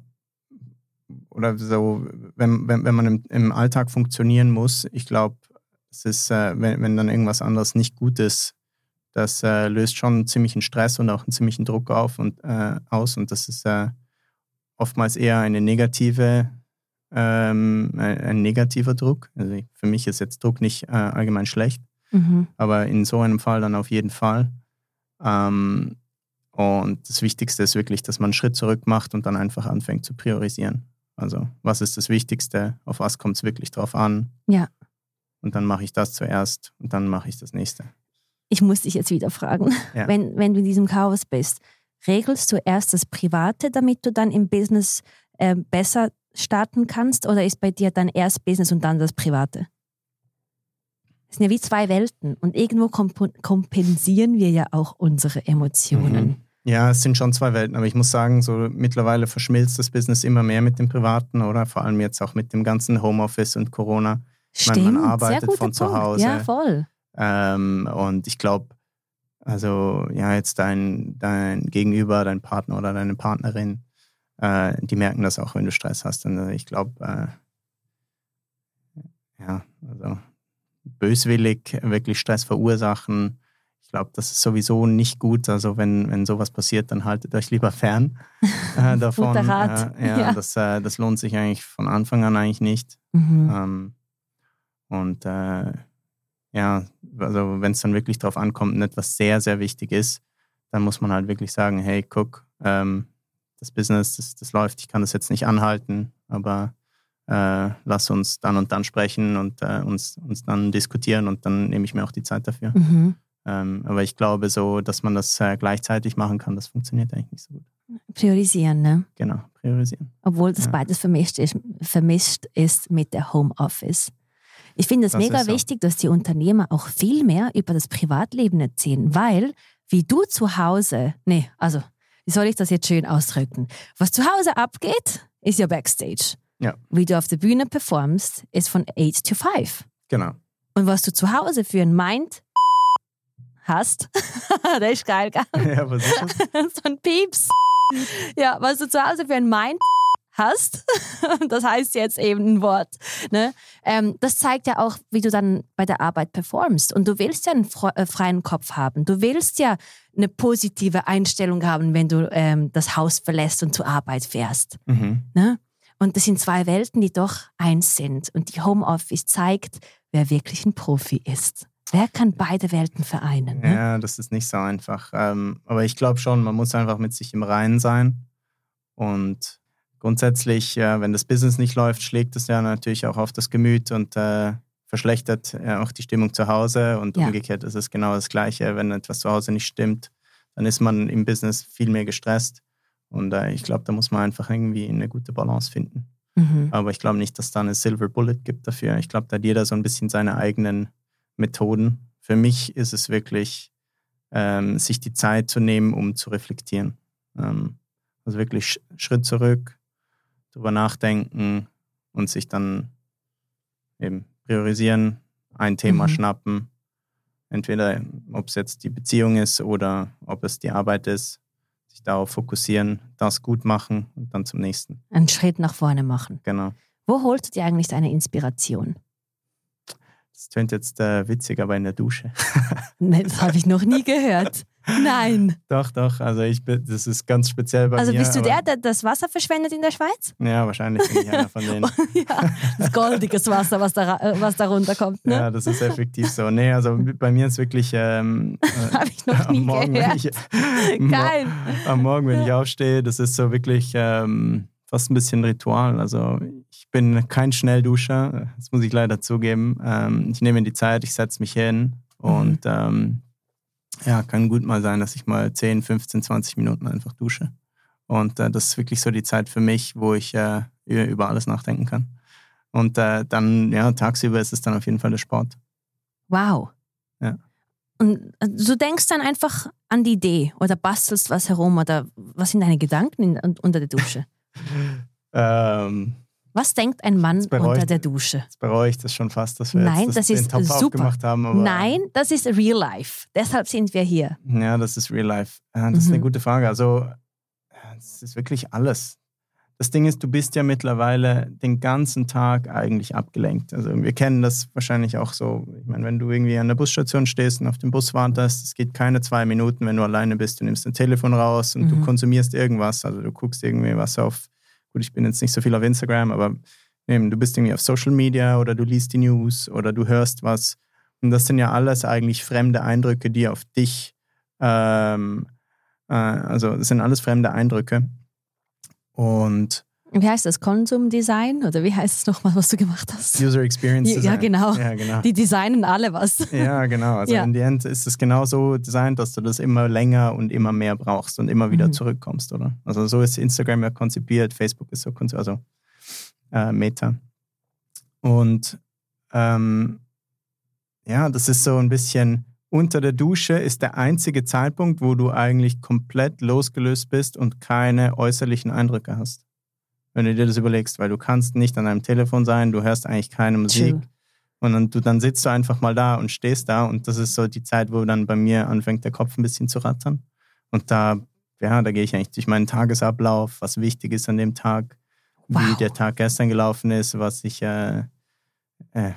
oder so, wenn, wenn, wenn man im, im Alltag funktionieren muss, ich glaube, es ist, äh, wenn, wenn dann irgendwas anderes nicht gut ist, das äh, löst schon einen ziemlichen Stress und auch einen ziemlichen Druck auf und, äh, aus. Und das ist äh, oftmals eher eine negative ähm, ein, ein, negativer Druck. Also für mich ist jetzt Druck nicht äh, allgemein schlecht, mhm. aber in so einem Fall dann auf jeden Fall. Ähm, und das Wichtigste ist wirklich, dass man einen Schritt zurück macht und dann einfach anfängt zu priorisieren. Also, was ist das Wichtigste? Auf was kommt es wirklich drauf an? Ja. Und dann mache ich das zuerst und dann mache ich das nächste. Ich muss dich jetzt wieder fragen, ja. wenn, wenn du in diesem Chaos bist, regelst du erst das Private, damit du dann im Business äh, besser starten kannst? Oder ist bei dir dann erst Business und dann das Private? Das sind ja wie zwei Welten und irgendwo kompensieren wir ja auch unsere Emotionen. Mhm. Ja, es sind schon zwei Welten, aber ich muss sagen, so mittlerweile verschmilzt das Business immer mehr mit dem Privaten, oder? Vor allem jetzt auch mit dem ganzen Homeoffice und Corona. Stimmt, meine, man arbeitet von Punkt. zu Hause. Ja, voll. Ähm, und ich glaube, also ja, jetzt dein, dein Gegenüber, dein Partner oder deine Partnerin, äh, die merken das auch, wenn du Stress hast. Und äh, ich glaube, äh, ja, also böswillig wirklich Stress verursachen, glaube, das ist sowieso nicht gut. Also wenn, wenn sowas passiert, dann haltet euch lieber fern äh, davon. Guter Rat. Äh, ja, ja. Das, äh, das lohnt sich eigentlich von Anfang an eigentlich nicht. Mhm. Ähm, und äh, ja, also wenn es dann wirklich darauf ankommt und etwas sehr, sehr wichtig ist, dann muss man halt wirklich sagen, hey, guck, ähm, das Business, das, das läuft, ich kann das jetzt nicht anhalten, aber äh, lass uns dann und dann sprechen und äh, uns, uns dann diskutieren und dann nehme ich mir auch die Zeit dafür. Mhm. Ähm, aber ich glaube so, dass man das äh, gleichzeitig machen kann, das funktioniert eigentlich nicht so gut. Priorisieren, ne? Genau, priorisieren. Obwohl das ja. beides vermischt ist, vermischt ist mit der Homeoffice. Ich finde es mega so. wichtig, dass die Unternehmer auch viel mehr über das Privatleben erzählen, weil wie du zu Hause, nee, also wie soll ich das jetzt schön ausdrücken? Was zu Hause abgeht, ist ja Backstage. Ja. Wie du auf der Bühne performst, ist von 8 to 5. Genau. Und was du zu Hause für ein Mind hast. der ist geil, gell? Ja, was ist das? so ein Pieps. Ja, was du zu Hause für ein Mind hast, das heißt jetzt eben ein Wort, ne? Ähm, das zeigt ja auch, wie du dann bei der Arbeit performst. Und du willst ja einen äh, freien Kopf haben. Du willst ja eine positive Einstellung haben, wenn du ähm, das Haus verlässt und zur Arbeit fährst. Mhm. Ne? Und das sind zwei Welten, die doch eins sind. Und die Homeoffice zeigt, wer wirklich ein Profi ist. Wer kann beide Welten vereinen? Ne? Ja, das ist nicht so einfach. Ähm, aber ich glaube schon, man muss einfach mit sich im Reinen sein. Und grundsätzlich, wenn das Business nicht läuft, schlägt es ja natürlich auch auf das Gemüt und äh, verschlechtert äh, auch die Stimmung zu Hause. Und ja. umgekehrt ist es genau das Gleiche. Wenn etwas zu Hause nicht stimmt, dann ist man im Business viel mehr gestresst. Und äh, ich glaube, da muss man einfach irgendwie eine gute Balance finden. Mhm. Aber ich glaube nicht, dass da eine Silver Bullet gibt dafür. Ich glaube, da hat jeder so ein bisschen seine eigenen Methoden. Für mich ist es wirklich, ähm, sich die Zeit zu nehmen, um zu reflektieren. Ähm, also wirklich Schritt zurück, drüber nachdenken und sich dann eben priorisieren, ein Thema mhm. schnappen. Entweder ob es jetzt die Beziehung ist oder ob es die Arbeit ist, sich darauf fokussieren, das gut machen und dann zum nächsten. Einen Schritt nach vorne machen. Genau. Wo holst du dir eigentlich deine Inspiration? Das tönt jetzt äh, witzig, aber in der Dusche. Nein, das habe ich noch nie gehört. Nein. Doch, doch. Also ich bin, das ist ganz speziell bei also mir. Also bist du der, der das Wasser verschwendet in der Schweiz? Ja, wahrscheinlich bin ich einer von denen. ja, das goldiges Wasser, was da, äh, was da runterkommt. Ne? Ja, das ist effektiv so. Nee, also bei mir ist wirklich... Ähm, äh, Habe ich noch nie Morgen, gehört. Ich, Geil. Am Morgen, wenn ich aufstehe, das ist so wirklich ähm, fast ein bisschen Ritual. Also bin kein Schnellduscher, das muss ich leider zugeben. Ähm, ich nehme die Zeit, ich setze mich hin und mhm. ähm, ja, kann gut mal sein, dass ich mal 10, 15, 20 Minuten einfach dusche. Und äh, das ist wirklich so die Zeit für mich, wo ich äh, über alles nachdenken kann. Und äh, dann, ja, tagsüber ist es dann auf jeden Fall der Sport. Wow. Ja. Und äh, du denkst dann einfach an die Idee oder bastelst was herum oder was sind deine Gedanken in, unter der Dusche? ähm, was denkt ein Mann unter der Dusche? Jetzt bereue ich das schon fast, dass wir Nein, das, das ist den Topf super. aufgemacht haben. Nein, das ist real life. Deshalb sind wir hier. Ja, das ist real life. das mhm. ist eine mhm. gute Frage. Also, es ist wirklich alles. Das Ding ist, du bist ja mittlerweile den ganzen Tag eigentlich abgelenkt. Also wir kennen das wahrscheinlich auch so. Ich meine, wenn du irgendwie an der Busstation stehst und auf dem Bus wartest, es geht keine zwei Minuten, wenn du alleine bist, du nimmst dein Telefon raus und mhm. du konsumierst irgendwas. Also du guckst irgendwie was auf Gut, ich bin jetzt nicht so viel auf Instagram, aber Eben, du bist irgendwie auf Social Media oder du liest die News oder du hörst was. Und das sind ja alles eigentlich fremde Eindrücke, die auf dich, ähm, äh, also das sind alles fremde Eindrücke. Und wie heißt das? Konsumdesign? Oder wie heißt es nochmal, was du gemacht hast? User Experience Design. Ja, genau. Ja, genau. Die designen alle was. Ja, genau. Also Ja. in the end ist es genau so designt, dass du das immer länger und immer mehr brauchst und immer wieder Mhm. zurückkommst, oder? Also so ist Instagram ja konzipiert, Facebook ist so konzipiert, also äh, Meta. Und ähm, ja, das ist so ein bisschen unter der Dusche ist der einzige Zeitpunkt, wo du eigentlich komplett losgelöst bist und keine äußerlichen Eindrücke hast. Wenn du dir das überlegst, weil du kannst nicht an deinem Telefon sein, du hörst eigentlich keine Musik. True. Und dann, du, dann sitzt du einfach mal da und stehst da und das ist so die Zeit, wo dann bei mir anfängt der Kopf ein bisschen zu rattern. Und da, ja, da gehe ich eigentlich durch meinen Tagesablauf, was wichtig ist an dem Tag, wie Wow. der Tag gestern gelaufen ist, was ich, äh, äh,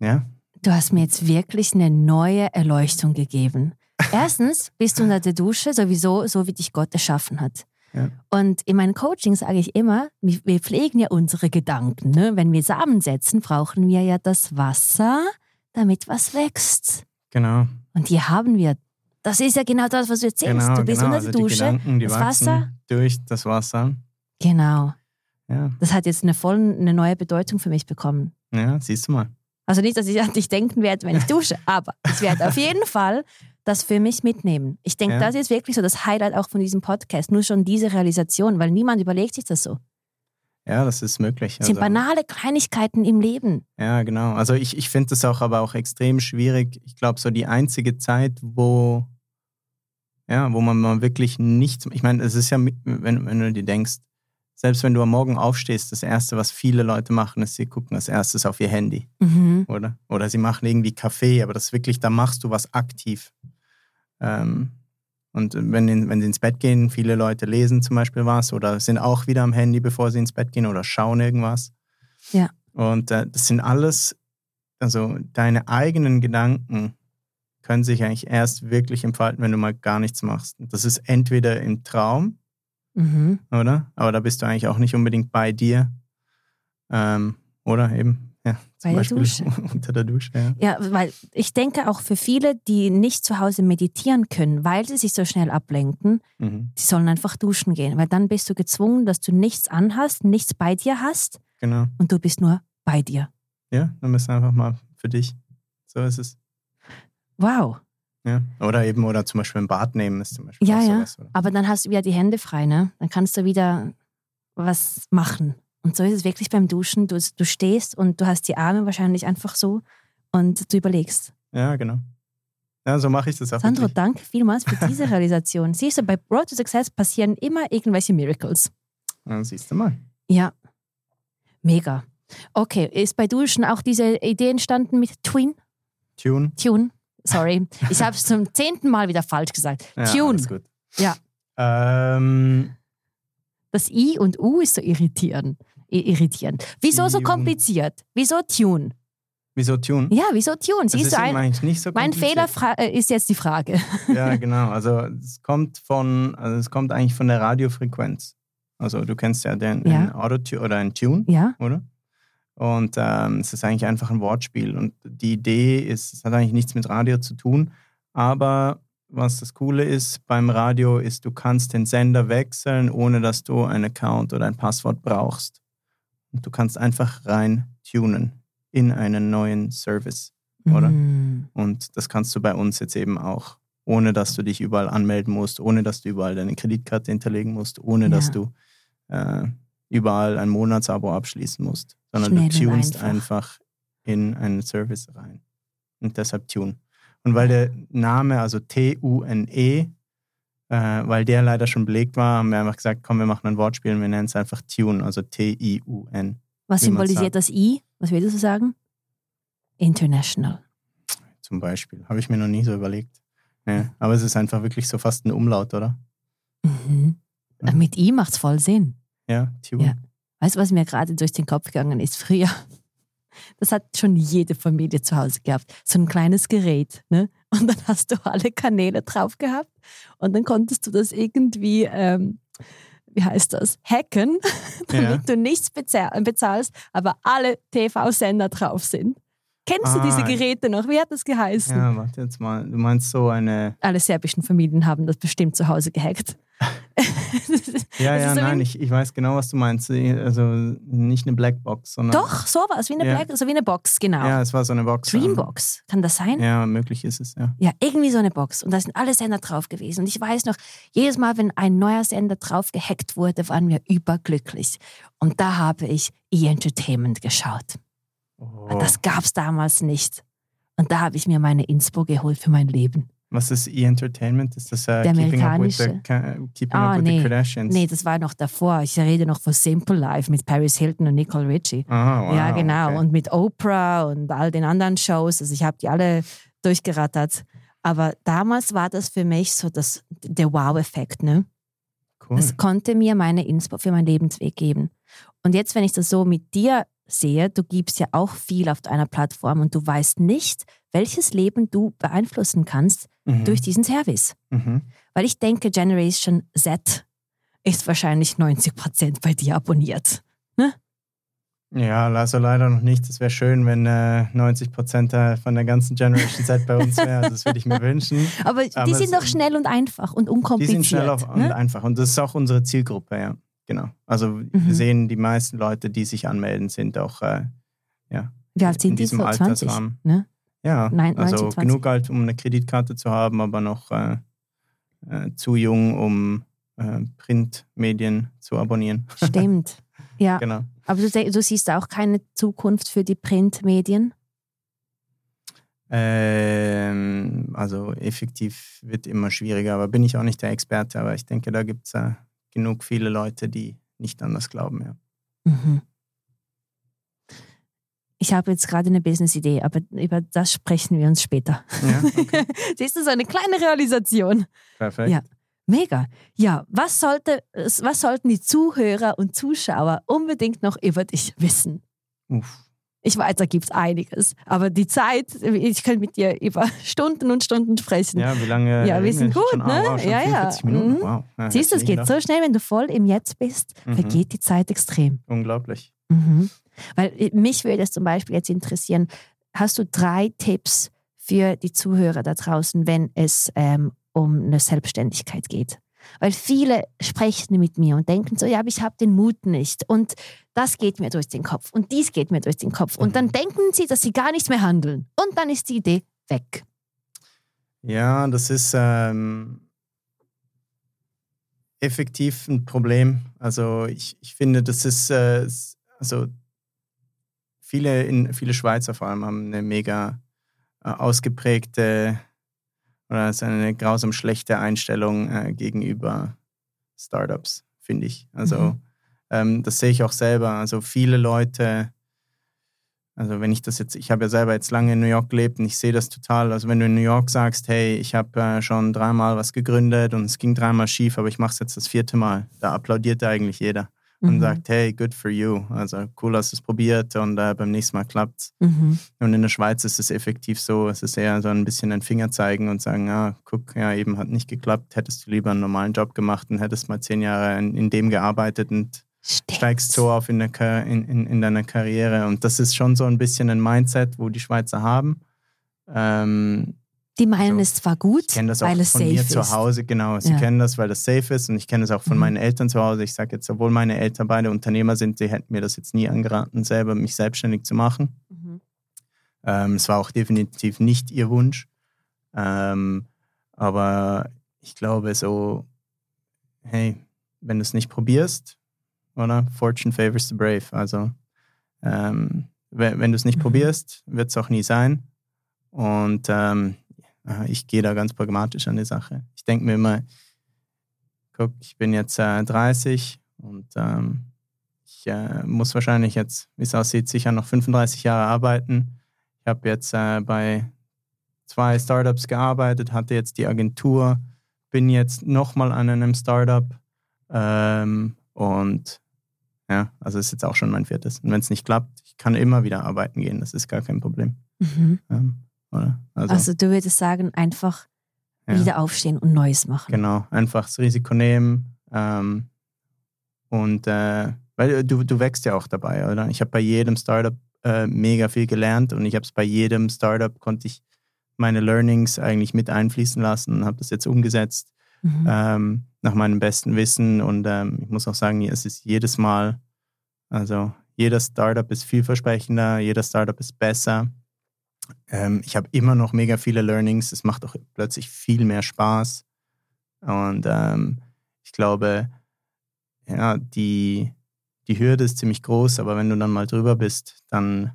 ja, Du hast mir jetzt wirklich eine neue Erleuchtung gegeben. Erstens bist du unter der Dusche sowieso so, wie dich Gott erschaffen hat. Ja. Und in meinem Coaching sage ich immer, wir pflegen ja unsere Gedanken. Ne? Wenn wir Samen setzen, brauchen wir ja das Wasser, damit was wächst. genau. Und hier haben wir. Das ist ja genau das, was du erzählst. genau du bist genau. unter also der Dusche. Die Gedanken, die das Wasser. durch das Wasser. Genau. Ja, Das hat jetzt eine voll eine neue Bedeutung für mich bekommen. ja, siehst du mal. Also nicht, dass ich an dich denken werde, wenn ich dusche, aber ich werde auf jeden Fall das für mich mitnehmen. Ich denke, Ja. das ist wirklich so das Highlight auch von diesem Podcast. Nur schon diese Realisation, weil niemand überlegt sich das so. Ja, das ist möglich. Das sind Also- banale Kleinigkeiten im Leben. Ja, genau. Also ich, ich finde das auch aber auch extrem schwierig. Ich glaube, so die einzige Zeit, wo, ja, wo man mal wirklich nichts, ich meine, es ist ja, wenn, wenn du dir denkst, selbst wenn du am Morgen aufstehst, das Erste, was viele Leute machen, ist, sie gucken als erstes auf ihr Handy, Mhm. oder? Oder sie machen irgendwie Kaffee, aber das ist wirklich, da machst du was aktiv. Ähm, und wenn, in, wenn sie ins Bett gehen, viele Leute lesen zum Beispiel was oder sind auch wieder am Handy, bevor sie ins Bett gehen oder schauen irgendwas. Ja. Und äh, das sind alles, also deine eigenen Gedanken können sich eigentlich erst wirklich entfalten, wenn du mal gar nichts machst. Das ist entweder im Traum, Mhm. oder? Aber da bist du eigentlich auch nicht unbedingt bei dir. Ähm, oder eben, ja, zum Bei der Beispiel Dusche. unter der Dusche, ja. Ja, weil ich denke auch für viele, die nicht zu Hause meditieren können, weil sie sich so schnell ablenken, Mhm. die sollen einfach duschen gehen. Weil dann bist du gezwungen, dass du nichts anhast, nichts bei dir hast Genau. und du bist nur bei dir. Ja, dann bist du einfach mal für dich. So ist es. Wow. Ja. Oder eben, oder zum Beispiel ein Bad nehmen ist zum Beispiel Ja, ja. sowas. Aber dann hast du wieder die Hände frei, ne? Dann kannst du wieder was machen. Und so ist es wirklich beim Duschen. Du, du stehst und du hast die Arme wahrscheinlich einfach so und du überlegst. Ja, genau. Ja, so mache ich das auch. Sandro, wirklich. danke vielmals für diese Realisation. Siehst du, bei Road to Success passieren immer irgendwelche Miracles. Ja, siehst du mal. Ja, mega. Okay, ist bei Duschen auch diese Idee entstanden mit Twin? Tune. Tune? Sorry, ich habe es zum zehnten Mal wieder falsch gesagt. Ja, Tune. alles gut. Ja. Ähm, Das I und U ist so irritierend. Irritierend. Wieso so kompliziert? Wieso Tune? wieso Tune? Ja, wieso Tune? Siehst ist du ein, nicht so mein. Fehler äh, ist jetzt die Frage. Ja, genau. Also es kommt von, also es kommt eigentlich von der Radiofrequenz. Also du kennst ja den, Ja. den Autotune oder ein Tune, Ja? oder? Und ähm, es ist eigentlich einfach ein Wortspiel. Und die Idee ist, es hat eigentlich nichts mit Radio zu tun. Aber was das Coole ist beim Radio, ist, du kannst den Sender wechseln, ohne dass du einen Account oder ein Passwort brauchst. Und du kannst einfach rein tunen in einen neuen Service. Oder? Mhm. Und das kannst du bei uns jetzt eben auch, ohne dass du dich überall anmelden musst, ohne dass du überall deine Kreditkarte hinterlegen musst, ohne dass Ja. du äh, überall ein Monatsabo abschließen musst, sondern Schnell du tunst einfach. einfach. in einen Service rein. Und deshalb Tune. Und weil der Name, also T-U-N-E, äh, weil der leider schon belegt war, haben wir einfach gesagt, komm, wir machen ein Wortspiel und wir nennen es einfach Tune, also T-I-U-N. Was symbolisiert das I? Was würdest du sagen? International. zum Beispiel. Habe ich mir noch nie so überlegt. Ja, aber es ist einfach wirklich so fast ein Umlaut, oder? Mhm. Ja. Mit I macht es voll Sinn. Ja, Tune. Ja. Weißt du, was mir gerade durch den Kopf gegangen ist? Früher, das hat schon jede Familie zu Hause gehabt. So ein kleines Gerät. Ne? Und dann hast du alle Kanäle drauf gehabt und dann konntest du das irgendwie, ähm, wie heißt das, hacken, damit Ja. du nichts bezahl- bezahlst, aber alle TV-Sender drauf sind. Kennst du diese Ah. Geräte noch? Wie hat das geheißen? Ja, warte jetzt mal. Du meinst so eine. Alle serbischen Familien haben das bestimmt zu Hause gehackt. Ja, ja, nein, ich, ich weiß genau, was du meinst. Also nicht eine Blackbox, sondern. Doch, sowas, wie eine, Ja. Black, also wie eine Box, genau. Ja, es war so eine Box. Dreambox, kann das sein? Ja, möglich ist es, ja. Ja, irgendwie so eine Box. Und da sind alle Sender drauf gewesen. Und ich weiß noch, jedes Mal, wenn ein neuer Sender drauf gehackt wurde, waren wir überglücklich. Und da habe ich E-Entertainment geschaut. Oh. Das gab es damals nicht. Und da habe ich mir meine Inspo geholt für mein Leben. Was ist E-Entertainment? Ist das äh, Der Keeping Up with, the, amerikanische. Keeping Ah, up with nee. the Kardashians? Nee, das war noch davor. Ich rede noch von Simple Life mit Paris Hilton und Nicole Richie. Ah, wow, ja, genau. okay. Und mit Oprah und all den anderen Shows. Also ich habe die alle durchgerattert. Aber damals war das für mich so das, der Wow-Effekt. Ne? cool. Es konnte mir meine Inspo für meinen Lebensweg geben. Und jetzt, wenn ich das so mit dir sehe, du gibst ja auch viel auf deiner Plattform und du weißt nicht, welches Leben du beeinflussen kannst Mhm. durch diesen Service. Mhm. Weil ich denke, Generation Z ist wahrscheinlich 90 Prozent bei dir abonniert. Ja, also leider noch nicht. Es wäre schön, wenn äh, 90 Prozent von der ganzen Generation Z bei uns wäre. Also das würde ich mir wünschen. Aber, Aber die sind doch schnell und einfach und Die unkompliziert. sind schnell auf, und ne? einfach. Und das ist auch unsere Zielgruppe, ja. Genau. Also Mhm. wir sehen, die meisten Leute, die sich anmelden, sind auch äh, Wie alt sind in die? diesem So 20? Altersrahmen. Ne? Ja, Nein, also 19, 20. genug alt, um eine Kreditkarte zu haben, aber noch äh, äh, zu jung, um äh, Printmedien zu abonnieren. Stimmt. Ja, Genau. aber du, du siehst auch keine Zukunft für die Printmedien? Ähm, also effektiv wird immer schwieriger, aber bin ich auch nicht der Experte, aber ich denke, da gibt es äh, genug viele Leute, die nicht an das glauben. Ja. Mhm. Ich habe jetzt gerade eine Business-Idee, aber über das sprechen wir uns später. Ja, okay. Siehst du, so eine kleine Realisation. Perfekt. Ja. Mega. Ja, was, sollte, was sollten die Zuhörer und Zuschauer unbedingt noch über dich wissen? Uff. Ich weiß, da gibt es einiges, aber die Zeit, ich kann mit dir über Stunden und Stunden sprechen. Ja, wie lange? Ja, wir sind gut, schon? ne? Ah, wow, Ja, ja. 44 Minuten. Mhm. Wow. Ja, Siehst du, es geht nicht so schnell, wenn du voll im Jetzt bist, Mhm. vergeht die Zeit extrem. Unglaublich. Mhm. Weil äh, mich würde es zum Beispiel jetzt interessieren, hast du drei Tipps für die Zuhörer da draußen, wenn es ähm, um eine Selbstständigkeit geht? Weil viele sprechen mit mir und denken so, ja, aber ich habe den Mut nicht und das geht mir durch den Kopf und dies geht mir durch den Kopf. Und dann Mhm. denken sie, dass sie gar nichts mehr handeln. Und dann ist die Idee weg. Ja, das ist ähm, effektiv ein Problem. Also ich, ich finde, das ist, äh, also viele, in, viele Schweizer vor allem haben eine mega äh, ausgeprägte oder es ist eine grausam schlechte Einstellung äh, gegenüber Startups, finde ich. Also Mhm. ähm, das sehe ich auch selber. Also viele Leute, also wenn ich das jetzt, ich habe ja selber jetzt lange in New York gelebt und ich sehe das total. Also wenn du in New York sagst, hey, ich habe äh, schon dreimal was gegründet und es ging dreimal schief, aber ich mache es jetzt das vierte Mal, da applaudiert eigentlich jeder und Mhm. sagt, hey, good for you. Also cool, hast du es probiert und äh, beim nächsten Mal klappt's. Mhm. Und in der Schweiz ist es effektiv so, es ist eher so ein bisschen ein Finger zeigen und sagen, ah, guck, ja, eben hat nicht geklappt, hättest du lieber einen normalen Job gemacht und hättest mal zehn Jahre in, in dem gearbeitet und Stimmt. steigst so auf in, der, in, in, in deiner Karriere. Und das ist schon so ein bisschen ein Mindset, wo die Schweizer haben. Ähm, Die meinen es zwar gut, ich das auch weil es von safe mir ist. zu Hause, genau. Sie Ja. kennen das, weil das safe ist und ich kenne es auch von Mhm. meinen Eltern zu Hause. Ich sage jetzt, obwohl meine Eltern beide Unternehmer sind, sie hätten mir das jetzt nie angeraten, selber mich selbstständig zu machen. Mhm. Ähm, es war auch definitiv nicht ihr Wunsch. Ähm, aber ich glaube so, hey, wenn du es nicht probierst, oder? Fortune favors the brave. Also ähm, wenn, wenn du es nicht Mhm. probierst, wird es auch nie sein. Und ähm, äh, ich gehe da ganz pragmatisch an die Sache. Ich denke mir immer, guck, ich bin jetzt äh, 30 und ähm, ich äh, muss wahrscheinlich jetzt, wie es aussieht, sicher noch 35 Jahre arbeiten. Ich habe jetzt äh, bei zwei Startups gearbeitet, hatte jetzt die Agentur, bin jetzt nochmal an einem Startup ähm, und ja, also ist jetzt auch schon mein viertes. Und wenn es nicht klappt, ich kann immer wieder arbeiten gehen, das ist gar kein Problem. Mhm. Ähm, oder? Also, Also du würdest sagen, einfach ja. wieder aufstehen und Neues machen. Genau, einfach das Risiko nehmen. Ähm, Und äh, weil du, du wächst ja auch dabei, oder? Ich habe bei jedem Startup äh, mega viel gelernt und ich habe es bei jedem Startup, konnte ich meine Learnings eigentlich mit einfließen lassen und habe das jetzt umgesetzt mhm. ähm, nach meinem besten Wissen. Und ähm, ich muss auch sagen, es ist jedes Mal, also jeder Startup ist vielversprechender, jeder Startup ist besser. Ähm, ich habe immer noch mega viele Learnings. Es macht auch plötzlich viel mehr Spaß. Und ähm, ich glaube, ja, die, die Hürde ist ziemlich groß, aber wenn du dann mal drüber bist, dann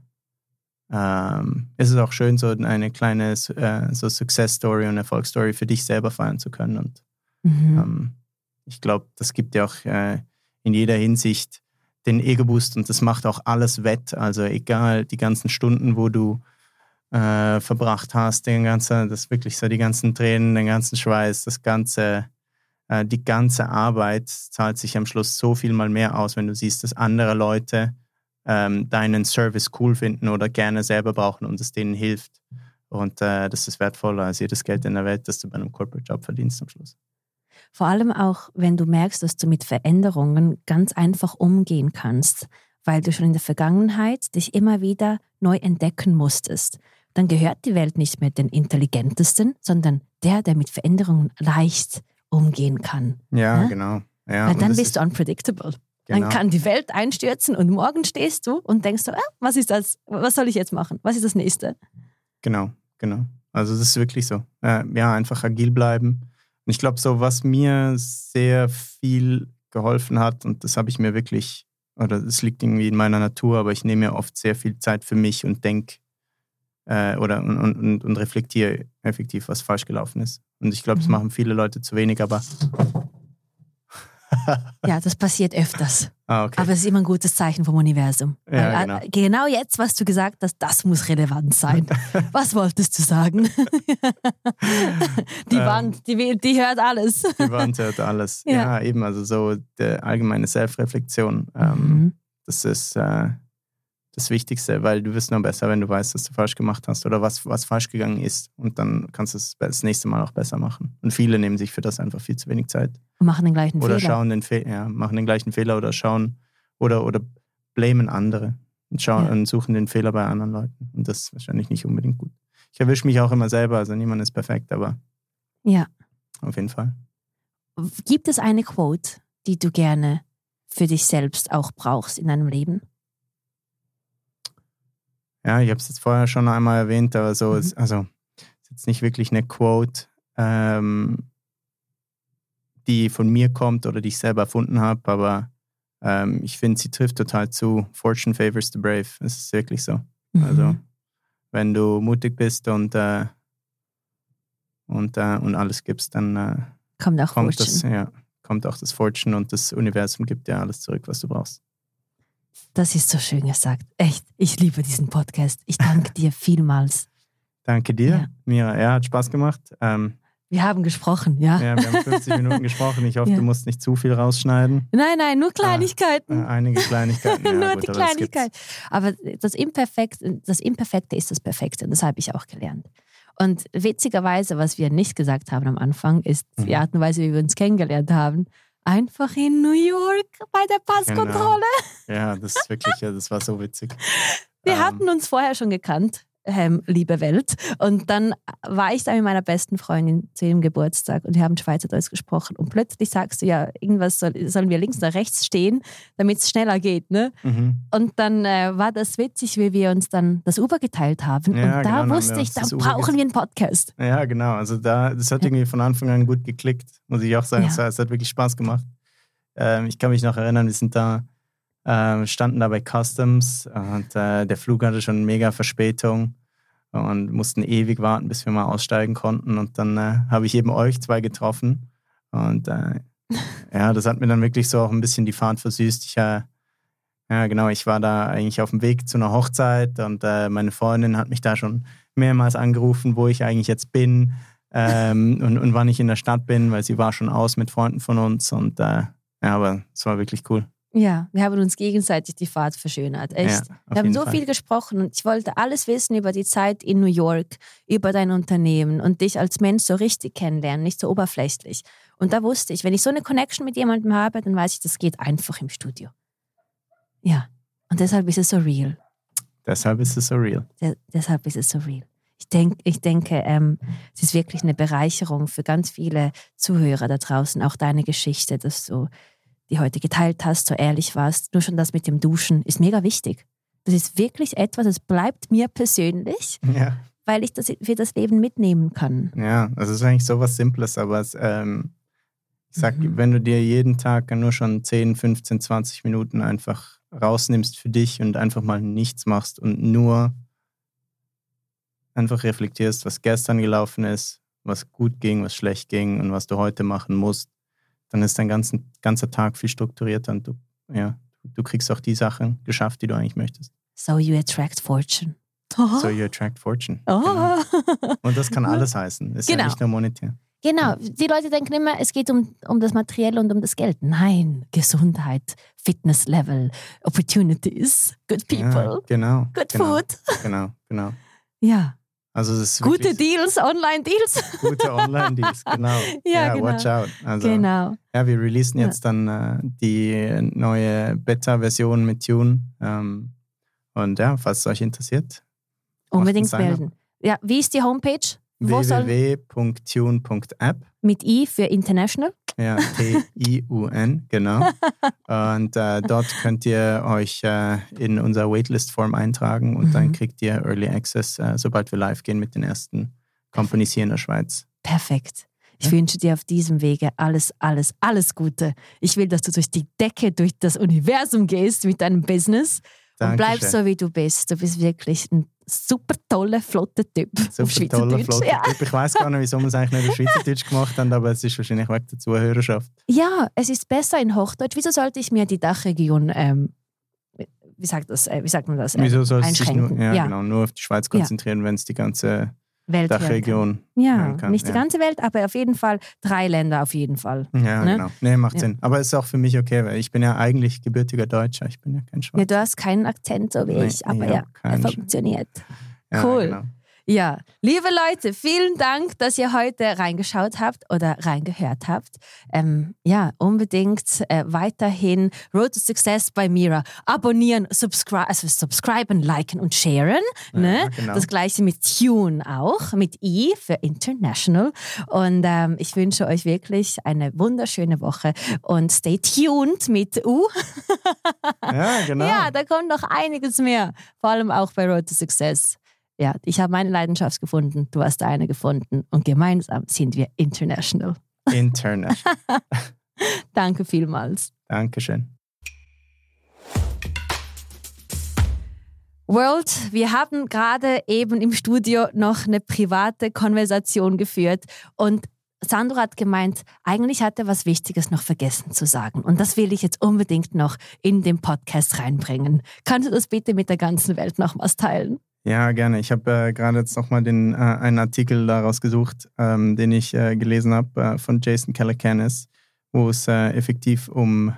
ähm, ist es auch schön, so eine kleine äh, so Success Story und Erfolgsstory für dich selber feiern zu können. Und mhm. ähm, ich glaube, das gibt dir auch äh, in jeder Hinsicht den Ego-Boost und das macht auch alles wett. Also egal, die ganzen Stunden, wo du äh, verbracht hast, den ganzen, das wirklich so die ganzen Tränen, den ganzen Schweiß, das ganze, äh, die ganze Arbeit zahlt sich am Schluss so viel mal mehr aus, wenn du siehst, dass andere Leute ähm, deinen Service cool finden oder gerne selber brauchen und es denen hilft. Und äh, das ist wertvoller als jedes Geld in der Welt, das du bei einem Corporate Job verdienst am Schluss. Vor allem auch, wenn du merkst, dass du mit Veränderungen ganz einfach umgehen kannst, weil du schon in der Vergangenheit dich immer wieder neu entdecken musstest. Dann gehört die Welt nicht mehr den Intelligentesten, sondern der, der mit Veränderungen leicht umgehen kann. Ja, ja? genau. Ja, weil dann bist du unpredictable. Genau. Dann kann die Welt einstürzen und morgen stehst du und denkst so, ah, was ist das? Was soll ich jetzt machen? Was ist das nächste? Genau, genau. Also das ist wirklich so. Äh, ja, einfach agil bleiben und ich glaube, so was mir sehr viel geholfen hat, und das habe ich mir wirklich, oder das liegt irgendwie in meiner Natur, aber ich nehme mir oft sehr viel Zeit für mich und denke äh, oder und, und, und reflektiere effektiv, was falsch gelaufen ist. Und ich glaube, das mhm. machen viele Leute zu wenig, aber ja, das passiert öfters. Ah, okay. Aber es ist immer ein gutes Zeichen vom Universum. Ja, Weil, genau. Äh, genau. jetzt, was du gesagt hast, das muss relevant sein. was wolltest du sagen? die ähm, Wand, die, die hört alles. die Wand hört alles. Ja. ja, eben, also so die allgemeine Selbstreflexion. Ähm, mhm. Das ist äh, das Wichtigste, weil du wirst nur besser, wenn du weißt, was du falsch gemacht hast oder was, was falsch gegangen ist. Und dann kannst du es das nächste Mal auch besser machen. Und viele nehmen sich für das einfach viel zu wenig Zeit. Und machen den gleichen oder Fehler. Schauen den Fe ja, machen den gleichen Fehler oder schauen oder, oder blamen andere und, schauen, ja. und suchen den Fehler bei anderen Leuten. Und das ist wahrscheinlich nicht unbedingt gut. Ich erwische mich auch immer selber, also niemand ist perfekt, aber ja. auf jeden Fall. Gibt es eine Quote, die du gerne für dich selbst auch brauchst in deinem Leben? Ja, ich habe es jetzt vorher schon einmal erwähnt, aber so, mhm. ist, also ist jetzt nicht wirklich eine Quote, ähm, die von mir kommt oder die ich selber erfunden habe, aber ähm, ich finde, sie trifft total zu. Fortune favors the brave. Es ist wirklich so. Mhm. Also, wenn du mutig bist und, äh, und, äh, und alles gibst, dann äh, kommt auch kommt Fortune. Das, ja, kommt auch das Fortune und das Universum gibt dir alles zurück, was du brauchst. Das ist so schön gesagt. Echt, ich liebe diesen Podcast. Ich danke dir vielmals. Danke dir, ja. Mira. Ja, hat Spaß gemacht. Ähm, wir haben gesprochen, ja. Ja, wir haben 50 Minuten gesprochen. Ich hoffe, ja. du musst nicht zu viel rausschneiden. Nein, nein, nur Kleinigkeiten. Ah, einige Kleinigkeiten. Ja, nur gut, die Kleinigkeit. Aber das, Imperfekt, das Imperfekte ist das Perfekte. Und das habe ich auch gelernt. Und witzigerweise, was wir nicht gesagt haben am Anfang, ist mhm. die Art und Weise, wie wir uns kennengelernt haben einfach in New York bei der Passkontrolle. Genau. Ja, das ist wirklich, das war so witzig. Wir ähm. hatten uns vorher schon gekannt ähm, liebe Welt. Und dann war ich da mit meiner besten Freundin zu ihrem Geburtstag und wir haben Schweizerdeutsch gesprochen. Und plötzlich sagst du ja, irgendwas soll, sollen wir links oder rechts stehen, damit es schneller geht. Ne? Mhm. Und dann äh, war das witzig, wie wir uns dann das Uber geteilt haben. Ja, und da genau, wusste ich, da brauchen wir einen Podcast. Ja, genau. Also da, das hat irgendwie von Anfang an gut geklickt, muss ich auch sagen. Ja. Es hat wirklich Spaß gemacht. Ähm, ich kann mich noch erinnern, wir sind da äh, standen da bei Customs und äh, der Flug hatte schon mega Verspätung und mussten ewig warten, bis wir mal aussteigen konnten. Und dann äh, habe ich eben euch zwei getroffen. Und äh, ja, das hat mir dann wirklich so auch ein bisschen die Fahrt versüßt. Ich, äh, ja, genau, ich war da eigentlich auf dem Weg zu einer Hochzeit und äh, meine Freundin hat mich da schon mehrmals angerufen, wo ich eigentlich jetzt bin ähm, und, und wann ich in der Stadt bin, weil sie war schon aus mit Freunden von uns. Und äh, ja, aber es war wirklich cool. Ja, wir haben uns gegenseitig die Fahrt verschönert. Echt. Ja, wir haben so Fall. viel gesprochen und ich wollte alles wissen über die Zeit in New York, über dein Unternehmen und dich als Mensch so richtig kennenlernen, nicht so oberflächlich. Und da wusste ich, wenn ich so eine Connection mit jemandem habe, dann weiß ich, das geht einfach im Studio. Ja, und deshalb ist es so real. Deshalb ist es so real. De deshalb ist es so real. Ich, denk, ich denke, ähm, es ist wirklich eine Bereicherung für ganz viele Zuhörer da draußen, auch deine Geschichte, dass du die heute geteilt hast, so ehrlich warst. Nur schon das mit dem Duschen ist mega wichtig. Das ist wirklich etwas, das bleibt mir persönlich, Ja. weil ich das für das Leben mitnehmen kann. Ja, das ist eigentlich so was Simples, aber es, ähm, ich sag, Mhm. wenn du dir jeden Tag nur schon 10, 15, 20 Minuten einfach rausnimmst für dich und einfach mal nichts machst und nur einfach reflektierst, was gestern gelaufen ist, was gut ging, was schlecht ging und was du heute machen musst, dann ist dein ganzen, ganzer Tag viel strukturierter und du, ja, du kriegst auch die Sachen geschafft, die du eigentlich möchtest. So you attract fortune. So you attract fortune. Oh. Genau. Und das kann alles heißen. Ist Genau. ja nicht nur monetär. Genau, die Leute denken immer, es geht um, um das Materielle und um das Geld. Nein, Gesundheit, Fitness-Level, Opportunities, good people, Ja, genau. good genau, food. Genau, genau. Ja, Also gute Deals, Online-Deals. gute Online-Deals, genau. Ja, genau. watch out. Also, genau. Ja, wir releasen Ja. jetzt dann äh, die neue Beta-Version mit Tune. Ähm, und ja, falls es euch interessiert, Unbedingt melden. Ja, wie ist die Homepage? Www.tune.app. mit I für International? Ja, T-I-U-N, genau. Und äh, dort könnt ihr euch äh, in unser Waitlist-Form eintragen und dann Mhm. kriegt ihr Early Access, äh, sobald wir live gehen mit den ersten Companies hier in der Schweiz. Perfekt. Ich Ja. wünsche dir auf diesem Wege alles, alles, alles Gute. Ich will, dass du durch die Decke, durch das Universum gehst mit deinem Business und bleibst Dankeschön. so, wie du bist. Du bist wirklich ein super toller, flotter Typ. Super auf toller flotter Ja. Typ. Ich weiß gar nicht, wieso wir es eigentlich nicht auf Schweizerdeutsch gemacht haben, aber es ist wahrscheinlich wegen der Zuhörerschaft. ja, es ist besser in Hochdeutsch. Wieso sollte ich mir die Dachregion, ähm, wie, sagt das, äh, wie sagt man das, ähm, Wieso soll es sich nur, einschränken? ja, Ja. Genau, nur auf die Schweiz konzentrieren, wenn es die ganze Welt hören kann? Dachregion Ja, kann, nicht die ja. ganze Welt, aber auf jeden Fall drei Länder auf jeden Fall. Ja, Ne? genau. Nee, macht Ja. Sinn. Aber es ist auch für mich okay, weil ich bin ja eigentlich gebürtiger Deutscher. Ich bin ja kein Ja, Schwarzer. du hast keinen Akzent so wie Nee, ich, aber ja, er funktioniert. Ja, cool. Genau. Ja, liebe Leute, vielen Dank, dass ihr heute reingeschaut habt oder reingehört habt. Ähm, ja, unbedingt äh, weiterhin Road to Success bei Mira. Abonnieren, subscribe, also subscriben, liken und sharen. ne? Ja, genau. Das gleiche mit Tune auch, mit I für International. Und ähm, ich wünsche euch wirklich eine wunderschöne Woche und stay tuned mit U. Ja, genau. Ja, da kommt noch einiges mehr. Vor allem auch bei Road to Success. Ja, ich habe meine Leidenschaft gefunden, du hast deine gefunden und gemeinsam sind wir international. Internet. Danke vielmals. Dankeschön. World, wir haben gerade eben im Studio noch eine private Konversation geführt und Sandro hat gemeint, eigentlich hat er was Wichtiges noch vergessen zu sagen. Und das will ich jetzt unbedingt noch in den Podcast reinbringen. Kannst du das bitte mit der ganzen Welt nochmals teilen? Ja, gerne. Ich habe äh, gerade jetzt nochmal äh, einen Artikel daraus gesucht, ähm, den ich äh, gelesen habe äh, von Jason Calacanis, wo es äh, effektiv um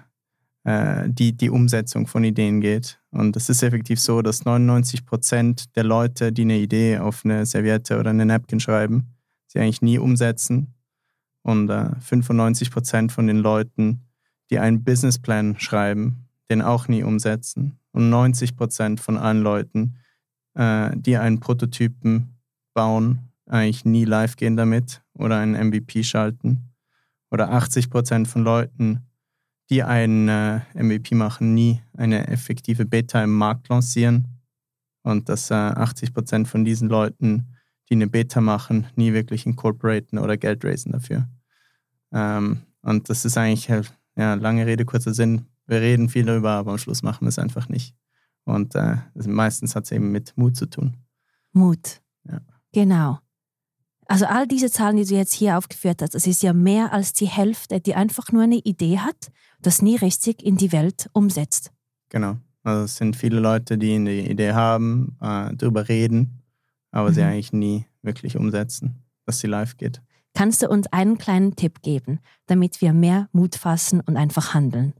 äh, die, die Umsetzung von Ideen geht. Und es ist effektiv so, dass 99 Prozent der Leute, die eine Idee auf eine Serviette oder eine Napkin schreiben, sie eigentlich nie umsetzen. Und äh, 95 Prozent von den Leuten, die einen Businessplan schreiben, den auch nie umsetzen. Und 90 Prozent von allen Leuten, äh, die einen Prototypen bauen, eigentlich nie live gehen damit oder einen MVP schalten. Oder 80 Prozent von Leuten, die einen äh, MVP machen, nie eine effektive Beta im Markt lancieren. Und dass äh, 80 Prozent von diesen Leuten, die eine Beta machen, nie wirklich incorporaten oder Geld raisen dafür. Ähm, und das ist eigentlich, ja, lange Rede, kurzer Sinn. Wir reden viel darüber, aber am Schluss machen wir es einfach nicht. Und äh, meistens hat es eben mit Mut zu tun. Mut. Ja. Genau. Also all diese Zahlen, die du jetzt hier aufgeführt hast, das ist ja mehr als die Hälfte, die einfach nur eine Idee hat, das nie richtig in die Welt umsetzt. Genau. Also es sind viele Leute, die eine Idee haben, äh, darüber reden, aber sie Mhm. eigentlich nie wirklich umsetzen, dass sie live geht. Kannst du uns einen kleinen Tipp geben, damit wir mehr Mut fassen und einfach handeln?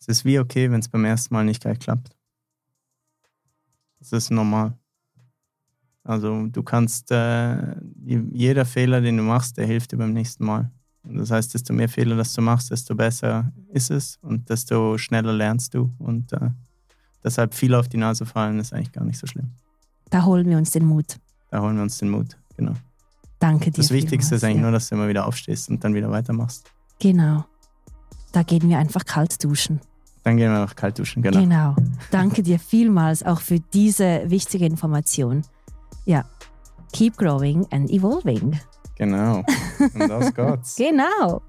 Es ist wie okay, wenn es beim ersten Mal nicht gleich klappt. Das ist normal. Also du kannst, äh, jeder Fehler, den du machst, der hilft dir beim nächsten Mal. Das heißt, desto mehr Fehler, das du machst, desto besser ist es und desto schneller lernst du. Und äh, deshalb viel auf die Nase fallen ist eigentlich gar nicht so schlimm. Da holen wir uns den Mut. Da holen wir uns den Mut, genau. Danke dir. Das Wichtigste ist eigentlich ja. nur, dass du immer wieder aufstehst und dann wieder weitermachst. Genau. Da gehen wir einfach kalt duschen. Dann gehen wir noch kalt duschen, genau. Genau. Danke dir vielmals auch für diese wichtige Information. Ja. Keep growing and evolving. Genau. Und aus geht's. Genau.